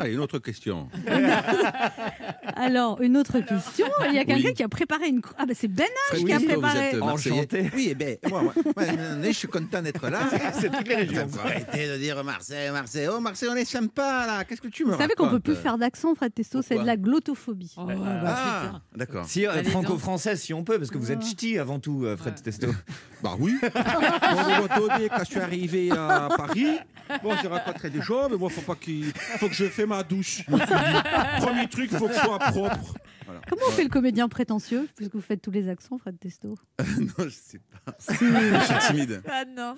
[SPEAKER 9] Allez, une autre question. <laughs>
[SPEAKER 3] Alors, une autre question. Il y a quelqu'un
[SPEAKER 9] Oui.
[SPEAKER 3] qui a préparé une. Ah, bah c'est Ben H qui a
[SPEAKER 9] vous
[SPEAKER 3] préparé.
[SPEAKER 9] êtes Marseillais
[SPEAKER 4] Enchanté.
[SPEAKER 9] Oui, eh ben, moi, moi, moi, je suis content d'être là. <laughs>
[SPEAKER 4] C'est toutes les régions.
[SPEAKER 9] Faut arrêter de dire Marseille, Marseille. Oh, Marseille, on est sympa là. Qu'est-ce que tu me
[SPEAKER 3] Vous savez qu'on peut
[SPEAKER 9] racontes
[SPEAKER 3] plus faire d'accent, Fred Testo, c'est de
[SPEAKER 9] Pourquoi
[SPEAKER 3] la glottophobie.
[SPEAKER 5] Oh, bah,
[SPEAKER 9] Ah, d'accord.
[SPEAKER 4] Si, euh,
[SPEAKER 5] Allez,
[SPEAKER 4] franco-français, si on peut, parce que vous êtes
[SPEAKER 3] Ah.
[SPEAKER 4] ch'ti avant tout, euh, Fred
[SPEAKER 5] Ouais.
[SPEAKER 4] Testo. <laughs>
[SPEAKER 9] Bah oui. Bon, quand je suis arrivé à Paris, bon, j'ai rencontré des gens, mais moi, faut pas qu'il, faut que je fais ma douche. <laughs> Premier truc, faut que je sois propre. Voilà.
[SPEAKER 3] Comment on fait le comédien prétentieux Puisque vous faites tous les accents, Fred Testo?
[SPEAKER 9] non, je sais pas.
[SPEAKER 3] Si,
[SPEAKER 9] Je suis timide.
[SPEAKER 5] Ah non,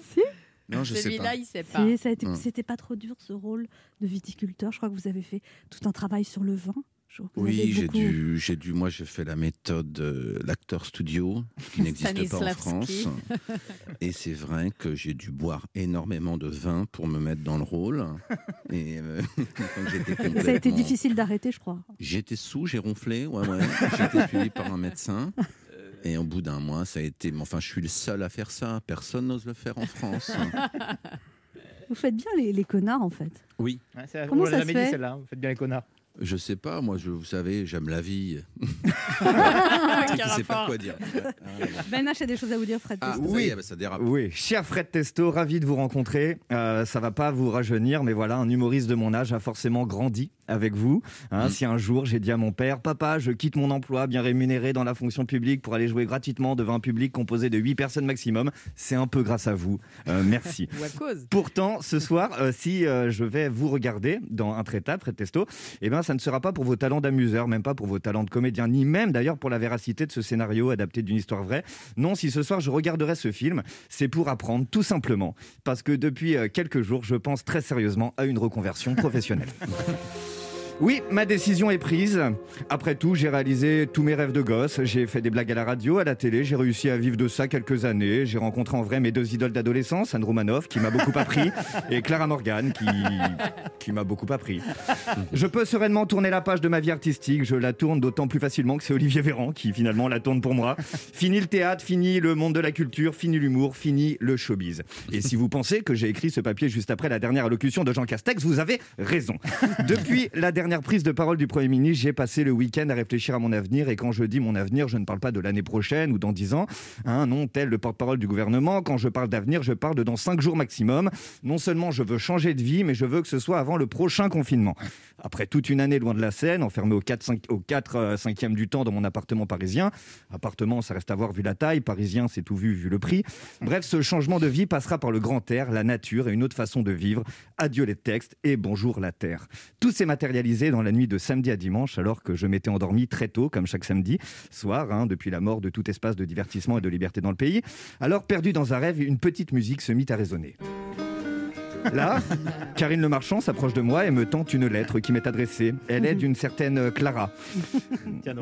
[SPEAKER 9] Non, je sais
[SPEAKER 5] celui-là,
[SPEAKER 9] pas.
[SPEAKER 5] il sait pas.
[SPEAKER 3] si, ça a été-
[SPEAKER 9] Hmm.
[SPEAKER 3] C'était pas trop dur ce rôle de viticulteur. Je crois que vous avez fait tout un travail sur le vin.
[SPEAKER 9] Oui, j'ai dû, j'ai dû. Moi, j'ai fait la méthode euh, l'acteur studio, qui n'existe pas en. France. <laughs> Et c'est vrai que j'ai dû boire énormément de vin pour me mettre dans le rôle. Et euh, <laughs> j'étais
[SPEAKER 3] Ça a été difficile d'arrêter, je crois.
[SPEAKER 9] J'étais sous, j'ai ronflé, ouais, ouais. J'ai été suivi par un médecin. Et au bout d'un mois, ça a été. Enfin, je suis le seul à faire ça. Personne n'ose le faire en France.
[SPEAKER 3] Vous faites bien les, les connards, en fait.
[SPEAKER 9] Oui.
[SPEAKER 3] Comment ça se fait
[SPEAKER 6] celle-là. Vous faites bien les connards.
[SPEAKER 9] Je sais pas, moi, je, vous savez, j'aime la vie. <laughs> <laughs> Je sais pas quoi dire. <laughs>
[SPEAKER 3] Ben H a des choses à vous dire, Fred
[SPEAKER 9] Ah,
[SPEAKER 3] Testo.
[SPEAKER 9] ça y est, bah, ça dérape.
[SPEAKER 4] Oui, cher Fred Testo, ravi de vous rencontrer. Euh, ça va pas vous rajeunir, mais voilà, un humoriste de mon âge a forcément grandi avec vous. Hein,
[SPEAKER 9] Mm.
[SPEAKER 4] Si un jour j'ai dit à mon père, papa, je quitte mon emploi bien rémunéré dans la fonction publique pour aller jouer gratuitement devant un public composé de 8 personnes maximum, c'est un peu grâce à vous. Euh, merci. <laughs>
[SPEAKER 5] Ou à cause.
[SPEAKER 4] Pourtant, ce soir, euh, si euh, je vais vous regarder dans un traitable, Fred Testo, eh ben, ça ne sera pas pour vos talents d'amuseur, même pas pour vos talents de comédien, ni même d'ailleurs pour la véracité de ce scénario adapté d'une histoire vraie. Non, si ce soir je regarderai ce film, c'est pour apprendre, tout simplement. Parce que depuis euh, quelques jours, je pense très sérieusement à une reconversion professionnelle. <laughs> Oui, ma décision est prise. Après tout, j'ai réalisé tous mes rêves de gosse. J'ai fait des blagues à la radio, à la télé. J'ai réussi à vivre de ça quelques années. J'ai rencontré en vrai mes deux idoles d'adolescence, Anne Romanoff, qui m'a beaucoup appris, <laughs> et Clara Morgan, qui, qui m'a beaucoup appris. Je peux sereinement tourner la page de ma vie artistique. Je la tourne d'autant plus facilement que c'est Olivier Véran qui finalement la tourne pour moi. Fini le théâtre, fini le monde de la culture, fini l'humour, fini le showbiz. Et si vous pensez que j'ai écrit ce papier juste après la dernière allocution de Jean Castex, vous avez raison. Depuis la dernière dernière prise de parole du Premier ministre, j'ai passé le week-end à réfléchir à mon avenir. Et quand je dis mon avenir, je ne parle pas de l'année prochaine ou dans 10 ans. Hein, non, tel le porte-parole du gouvernement. Quand je parle d'avenir, je parle de dans 5 jours maximum. Non seulement je veux changer de vie, mais je veux que ce soit avant le prochain confinement. Après toute une année loin de la Seine, enfermé au 4, 5, au 4 euh, cinquième du temps dans mon appartement parisien. Appartement, ça reste à voir vu la taille. Parisien, c'est tout vu vu le prix. Bref, ce changement de vie passera par le grand air, la nature et une autre façon de vivre. Adieu les textes et bonjour la terre. Tout s'est matérialisé dans la nuit de samedi à dimanche, alors que je m'étais endormi très tôt, comme chaque samedi soir, hein, depuis la mort de tout espace de divertissement et de liberté dans le pays. Alors, perdu dans un rêve, une petite musique se mit à résonner. Là, Karine Le Marchand s'approche de moi et me tente une lettre qui m'est adressée. Elle est d'une certaine Clara.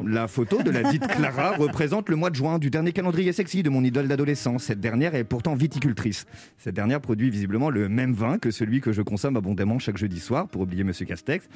[SPEAKER 4] La photo de la dite Clara <laughs> représente le mois de juin du dernier calendrier sexy de mon idole d'adolescence. Cette dernière est pourtant viticultrice. Cette dernière produit visiblement le même vin que celui que je consomme abondamment chaque jeudi soir, pour oublier Monsieur Castex.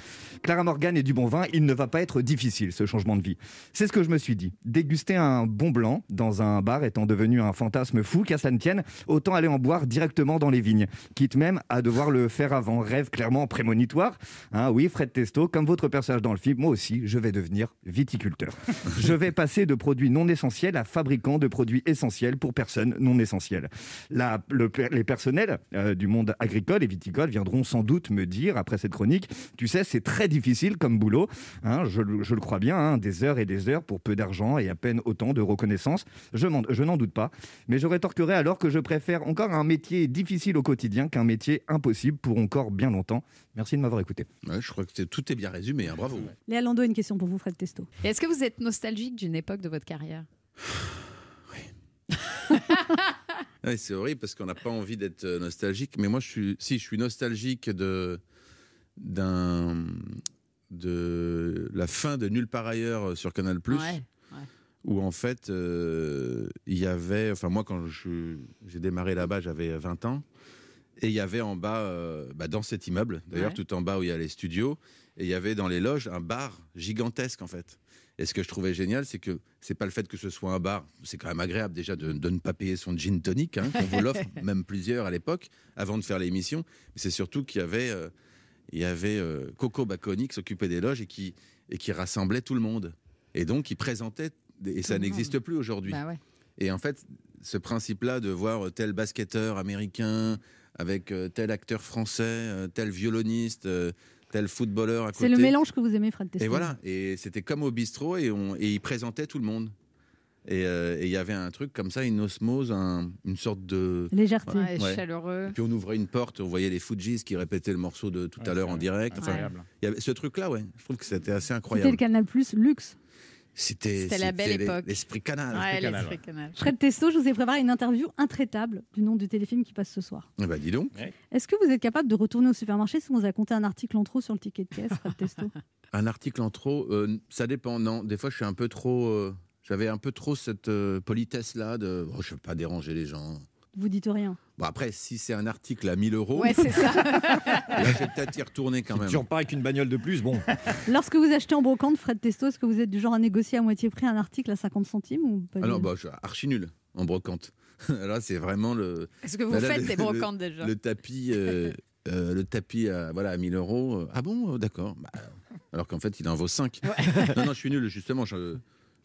[SPEAKER 4] Clara Morgan est du bon vin, il ne va pas être difficile ce changement de vie. C'est ce que je me suis dit. Déguster un bon blanc dans un bar étant devenu un fantasme fou, qu'à cela ne tienne, autant aller en boire directement dans les vignes, quitte même à devoir le faire avant. Rêve clairement prémonitoire. Hein, oui, Fred Testo, comme votre personnage dans le film, moi aussi, je vais devenir viticulteur. <laughs> je vais passer de produits non essentiels à fabricants de produits essentiels pour personnes non essentielles. La- le- les personnels euh, du monde agricole et viticole viendront sans doute me dire, après cette chronique, tu sais, c'est très difficile comme boulot. hein, je, le- je le crois bien, hein, des heures et des heures pour peu d'argent et à peine autant de reconnaissance. Je, m'en- je n'en doute pas. Mais je rétorquerai alors que je préfère encore un métier difficile au quotidien qu'un métier impossible pour encore bien longtemps. Merci de m'avoir écouté.
[SPEAKER 9] Ouais, je crois que tout est bien résumé, hein, bravo.
[SPEAKER 3] Léa Lando a une question pour vous, Fred Testo.
[SPEAKER 5] Est-ce que vous êtes nostalgique d'une époque de votre carrière? <sighs> <laughs>
[SPEAKER 9] Ouais, c'est horrible parce qu'on n'a pas envie d'être euh, nostalgique. Mais moi, je suis, si, je suis nostalgique de d'un de la fin de Nulle part ailleurs euh, sur Canal
[SPEAKER 5] Ouais,
[SPEAKER 9] où en fait euh, il y avait, enfin moi quand j'ai démarré là-bas, j'avais 20 ans. Et il y avait en bas, euh, bah, dans cet immeuble, d'ailleurs,
[SPEAKER 5] Ouais.
[SPEAKER 9] tout en bas où il y a les studios, et il y avait dans les loges un bar gigantesque en fait. Et ce que je trouvais génial, c'est que c'est pas le fait que ce soit un bar, c'est quand même agréable déjà de, de ne pas payer son gin tonic, hein, qu'on vous l'offre, <laughs> même plusieurs à l'époque, avant de faire l'émission. Mais c'est surtout qu'il y avait, euh, il y avait euh, Coco Bacconi qui s'occupait des loges et qui, et qui rassemblait tout le monde. Et donc, il présentait, et ça n'existe plus aujourd'hui.
[SPEAKER 5] Bah ouais.
[SPEAKER 9] Et en fait, ce principe-là de voir tel basketteur américain avec euh, tel acteur français, euh, tel violoniste, euh, tel footballeur à côté.
[SPEAKER 3] C'est le mélange que vous aimez, Fred Testo.
[SPEAKER 9] Et voilà, et c'était comme au bistrot et, on, et il présentait tout le monde. Et euh, il y avait un truc comme ça, une osmose, un- une sorte de...
[SPEAKER 3] Légèreté.
[SPEAKER 5] Ouais,
[SPEAKER 9] Ouais.
[SPEAKER 5] chaleureux.
[SPEAKER 9] Puis on ouvrait une porte, on voyait les Fujis qui répétaient le morceau de tout à l'heure en direct. Enfin,
[SPEAKER 6] Incroyable.
[SPEAKER 9] il y avait ce truc-là, ouais. Je trouve que c'était assez
[SPEAKER 3] C'était le
[SPEAKER 9] incroyable.
[SPEAKER 3] Canal Plus Luxe.
[SPEAKER 9] C'était
[SPEAKER 5] C'était la belle
[SPEAKER 9] c'était
[SPEAKER 5] époque.
[SPEAKER 9] L'esprit canal.
[SPEAKER 5] Ouais,
[SPEAKER 6] Canal,
[SPEAKER 5] l'esprit canal.
[SPEAKER 3] Fred Testo, je vous ai préparé une interview intraitable du nom du téléfilm qui passe ce soir.
[SPEAKER 9] Eh ben, dis donc.
[SPEAKER 3] Est-ce que vous êtes capable de retourner au supermarché si on vous a compté un article en trop sur le ticket de caisse, Fred Testo? <laughs>
[SPEAKER 9] Un article en trop, euh, ça dépend. Non, des fois, je suis un peu trop. euh, J'avais un peu trop cette euh, politesse-là de. Oh, je ne veux pas déranger les gens.
[SPEAKER 3] Vous dites rien.
[SPEAKER 9] Bon, après, si c'est un article à 1000 euros,
[SPEAKER 5] Ouais, c'est ça.
[SPEAKER 9] là, <laughs> je vais peut-être y retourner quand
[SPEAKER 4] Si
[SPEAKER 9] même.
[SPEAKER 4] tu repars avec une bagnole de plus, bon. <laughs>
[SPEAKER 3] Lorsque vous achetez en brocante, Fred Testo, est-ce que vous êtes du genre à négocier à moitié prix un article à 50 centimes ou pas
[SPEAKER 9] Alors, bah, je suis archi nul en brocante. <laughs> Là, c'est vraiment le,
[SPEAKER 5] Est-ce que vous
[SPEAKER 9] Bah là,
[SPEAKER 5] faites
[SPEAKER 9] le-
[SPEAKER 5] des brocantes déjà
[SPEAKER 9] le tapis. euh, euh, le tapis à, voilà, à 1000 euros. Ah bon, d'accord. Bah, alors qu'en fait, il en vaut 5. Non, non, je suis nul, justement. Je,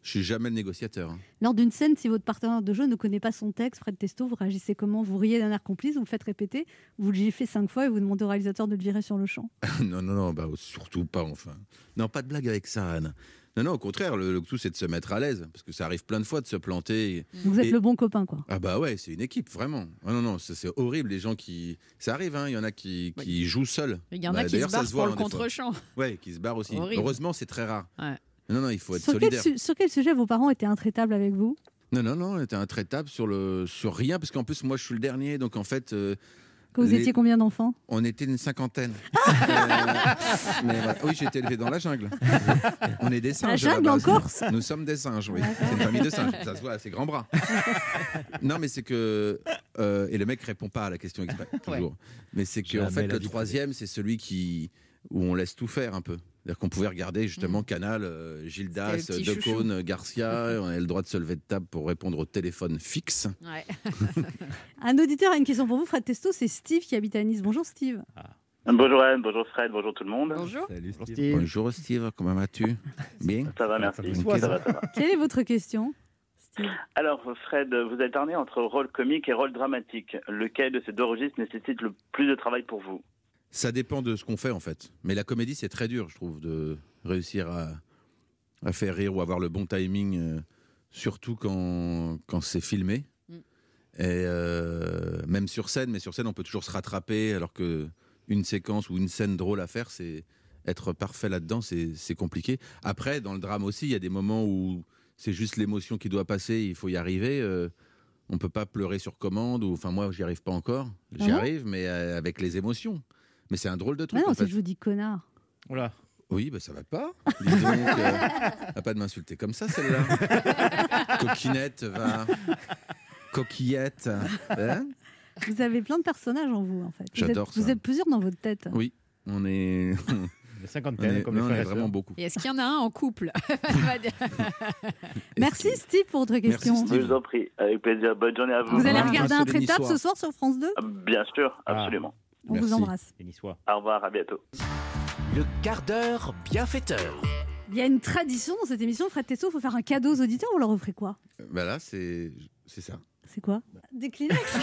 [SPEAKER 9] je suis jamais le négociateur. hein.
[SPEAKER 3] Lors d'une scène, si votre partenaire de jeu ne connaît pas son texte, Fred Testo, vous réagissez comment? Vous riez d'un air complice, vous le faites répéter, vous le giflez cinq fois et vous demandez au réalisateur de le virer sur le champ? <laughs>
[SPEAKER 9] non, non, non, bah, surtout pas, enfin. Non, pas de blague avec ça, Anne. Non, non, au contraire, le, le tout, c'est de se mettre à l'aise, parce que ça arrive plein de fois de se planter.
[SPEAKER 3] Vous êtes le bon copain, quoi.
[SPEAKER 9] Ah bah ouais, c'est une équipe, vraiment. Ah non, non, c'est horrible, les gens qui... Ça arrive, hein, il y en a qui, qui jouent seuls.
[SPEAKER 5] Il y en
[SPEAKER 9] Bah,
[SPEAKER 5] a qui se barrent
[SPEAKER 9] se
[SPEAKER 5] pour le
[SPEAKER 9] hein,
[SPEAKER 5] contre-champ.
[SPEAKER 9] Ouais, qui se barrent aussi.
[SPEAKER 5] Horrible.
[SPEAKER 9] Heureusement, c'est très rare.
[SPEAKER 5] Ouais.
[SPEAKER 9] Non, non, il faut être
[SPEAKER 3] Sur quel,
[SPEAKER 9] solidaire.
[SPEAKER 3] su- sur quel sujet vos parents étaient intraitables avec vous?
[SPEAKER 9] Non, non, non, on était intraitable sur, le... sur rien, parce qu'en plus, moi, je suis le dernier, donc en fait... euh,
[SPEAKER 3] Quand vous
[SPEAKER 9] Les-
[SPEAKER 3] étiez combien d'enfants?
[SPEAKER 9] On était une cinquantaine. Euh, mais voilà. Oui, j'ai été élevé dans la jungle. On est des singes. à
[SPEAKER 3] jungle en. Corse?
[SPEAKER 9] Nous sommes des singes, oui. C'est une famille de singes. Ça se voit à ses grands bras. Non, mais c'est que. euh, et le mec répond pas à la question exprès, toujours. Mais c'est que, en fait,
[SPEAKER 6] la
[SPEAKER 9] le troisième, c'est celui qui où on laisse tout faire un peu. C'est-à-dire qu'on pouvait regarder justement
[SPEAKER 3] Mm.
[SPEAKER 9] Canal, euh, Gildas. Decaune, Garcia. <laughs> On avait le droit de se lever de table pour répondre au téléphone fixe.
[SPEAKER 5] Ouais. <laughs>
[SPEAKER 3] Un auditeur a une question pour vous, Fred Testo, c'est Steve qui habite à Nice. Bonjour Steve.
[SPEAKER 10] Bonjour Anne, bonjour Fred, bonjour tout le monde.
[SPEAKER 5] Bonjour.
[SPEAKER 9] Bonjour Steve, comment vas-tu? <laughs> Bien?
[SPEAKER 10] Ça va, merci.
[SPEAKER 9] Tranquille.
[SPEAKER 10] Ça va, ça va.
[SPEAKER 3] Quelle est votre question Steve?
[SPEAKER 10] Alors Fred, vous alternez entre rôle comique et rôle dramatique. Lequel de ces deux registres nécessite le plus de travail pour vous?
[SPEAKER 9] Ça dépend de ce qu'on fait en fait. Mais la comédie, c'est très dur, je trouve, de réussir à, à faire rire ou avoir le bon timing, euh, surtout quand, quand c'est filmé.
[SPEAKER 5] Mm.
[SPEAKER 9] Et euh, même sur scène, mais sur scène, on peut toujours se rattraper, alors que une séquence ou une scène drôle à faire, c'est être parfait là-dedans, c'est compliqué. Après, dans le drame aussi, il y a des moments où c'est juste l'émotion qui doit passer, il faut y arriver. euh, on peut pas pleurer sur commande, ou enfin moi, j'y arrive pas encore. J'y
[SPEAKER 3] Ah
[SPEAKER 9] arrive, mais euh, avec les émotions. Mais c'est un drôle de
[SPEAKER 3] Ah
[SPEAKER 9] truc.
[SPEAKER 3] non,
[SPEAKER 9] en
[SPEAKER 3] si
[SPEAKER 9] fait.
[SPEAKER 3] je vous dis connard.
[SPEAKER 6] Voilà.
[SPEAKER 9] Oui, bah ça va pas. Dis donc, euh, va pas de m'insulter comme ça, celle-là. <laughs> Coquinette, va. Coquillette. hein
[SPEAKER 3] Vous avez plein de personnages en vous, en fait. Vous êtes-
[SPEAKER 9] J'adore
[SPEAKER 3] Vous
[SPEAKER 9] ça.
[SPEAKER 3] êtes plusieurs dans votre tête.
[SPEAKER 9] oui, on est. On
[SPEAKER 6] cinquantaine,
[SPEAKER 9] est,
[SPEAKER 6] comme les
[SPEAKER 9] non, on
[SPEAKER 6] frères
[SPEAKER 9] est
[SPEAKER 6] et sœurs.
[SPEAKER 9] vraiment beaucoup.
[SPEAKER 5] Et est-ce qu'il y en a un en couple <laughs> On.
[SPEAKER 3] Merci Steve pour votre
[SPEAKER 9] Merci,
[SPEAKER 3] question.
[SPEAKER 9] Steve.
[SPEAKER 10] Je vous en prie, avec plaisir. Bonne journée à vous.
[SPEAKER 3] Vous allez regarder
[SPEAKER 9] un
[SPEAKER 3] traitable ce soir sur France 2
[SPEAKER 10] Bien sûr,
[SPEAKER 6] Ah.
[SPEAKER 3] On
[SPEAKER 9] Merci.
[SPEAKER 3] vous embrasse.
[SPEAKER 6] Niçois.
[SPEAKER 10] Au revoir, à bientôt.
[SPEAKER 2] Le quart d'heure bienfaiteur.
[SPEAKER 3] Il y a une tradition dans cette émission, Fred Tesso, il faut faire un cadeau aux auditeurs, vous leur offrez quoi?
[SPEAKER 9] Bah là, c'est c'est ça.
[SPEAKER 3] C'est quoi? Des Kleenex <laughs>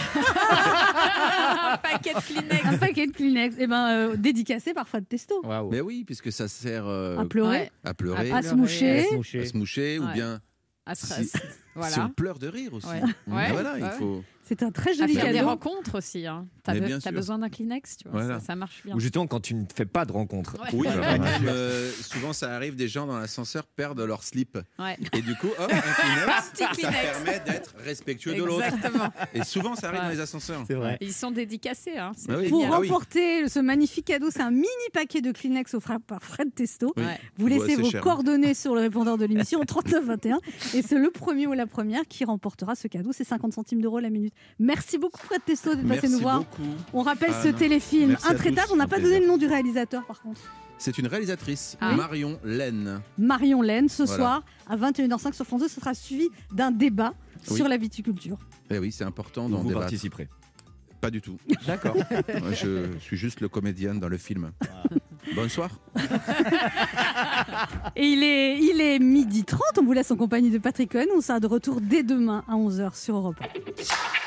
[SPEAKER 5] un paquet de Kleenex.
[SPEAKER 3] Un paquet de Kleenex, et ben euh, dédicacé par Fred Testo.
[SPEAKER 9] Mais oui, puisque ça sert euh,
[SPEAKER 3] À pleurer,
[SPEAKER 5] Ouais.
[SPEAKER 9] à pleurer,
[SPEAKER 3] à
[SPEAKER 9] à,
[SPEAKER 3] se moucher.
[SPEAKER 6] Se moucher.
[SPEAKER 9] se moucher, ou bien
[SPEAKER 5] À se-
[SPEAKER 9] Si-
[SPEAKER 5] si <laughs>
[SPEAKER 9] si on pleure de rire aussi.
[SPEAKER 5] Ouais.
[SPEAKER 9] Ah. Voilà, il
[SPEAKER 5] Ouais.
[SPEAKER 9] faut.
[SPEAKER 3] C'est un très joli
[SPEAKER 5] faire des
[SPEAKER 3] cadeau.
[SPEAKER 5] rencontres aussi. Hein. T'as be-
[SPEAKER 9] sûr.
[SPEAKER 5] besoin d'un Kleenex, tu vois.
[SPEAKER 9] Voilà.
[SPEAKER 5] Ça, ça marche bien.
[SPEAKER 4] Ou justement quand tu ne fais pas de rencontre.
[SPEAKER 5] Ouais.
[SPEAKER 9] Oui,
[SPEAKER 4] Voilà.
[SPEAKER 9] même, euh, souvent ça arrive, des gens dans l'ascenseur perdent leur slip.
[SPEAKER 5] Ouais.
[SPEAKER 9] Et du coup, hop, un <laughs> Kleenex, ça
[SPEAKER 5] Kleenex.
[SPEAKER 9] permet d'être respectueux de l'autre.
[SPEAKER 5] Exactement.
[SPEAKER 9] Et souvent ça arrive
[SPEAKER 5] Ouais.
[SPEAKER 9] dans les ascenseurs.
[SPEAKER 6] C'est vrai.
[SPEAKER 5] Ils sont dédicacés. Hein.
[SPEAKER 9] Ah oui.
[SPEAKER 3] Pour.
[SPEAKER 9] Ah oui.
[SPEAKER 3] remporter ce magnifique cadeau, c'est un mini paquet de Kleenex offert par Fred Testo.
[SPEAKER 9] Oui.
[SPEAKER 3] Vous laissez vos
[SPEAKER 9] cher.
[SPEAKER 3] coordonnées sur le répondeur de l'émission <laughs> au 3921 et c'est le premier ou la première qui remportera ce cadeau. C'est 50 centimes d'euros la minute. Merci beaucoup Fred Testo d'être passé nous voir.
[SPEAKER 9] beaucoup.
[SPEAKER 3] On rappelle
[SPEAKER 9] Ah
[SPEAKER 3] ce
[SPEAKER 9] non.
[SPEAKER 3] téléfilm intraitable. On n'a pas
[SPEAKER 9] plaisir.
[SPEAKER 3] donné le nom du réalisateur par contre.
[SPEAKER 9] C'est une réalisatrice,
[SPEAKER 5] Ah.
[SPEAKER 9] Marion Laine.
[SPEAKER 3] Marion Laine, ce
[SPEAKER 9] Voilà.
[SPEAKER 3] soir à 21h05 sur France 2. Ce sera suivi d'un débat
[SPEAKER 9] Oui.
[SPEAKER 3] sur la viticulture.
[SPEAKER 9] Eh oui, c'est important d'en
[SPEAKER 4] vous
[SPEAKER 9] débattre.
[SPEAKER 4] participerez.
[SPEAKER 9] Pas du tout.
[SPEAKER 4] D'accord. <laughs>
[SPEAKER 9] Moi, je suis juste le comédien dans le film. Bonsoir. <laughs>
[SPEAKER 3] Et il est, il est midi 30. On vous laisse en compagnie de Patrick Cohen. On sera de retour dès demain à 11h sur Europe 1.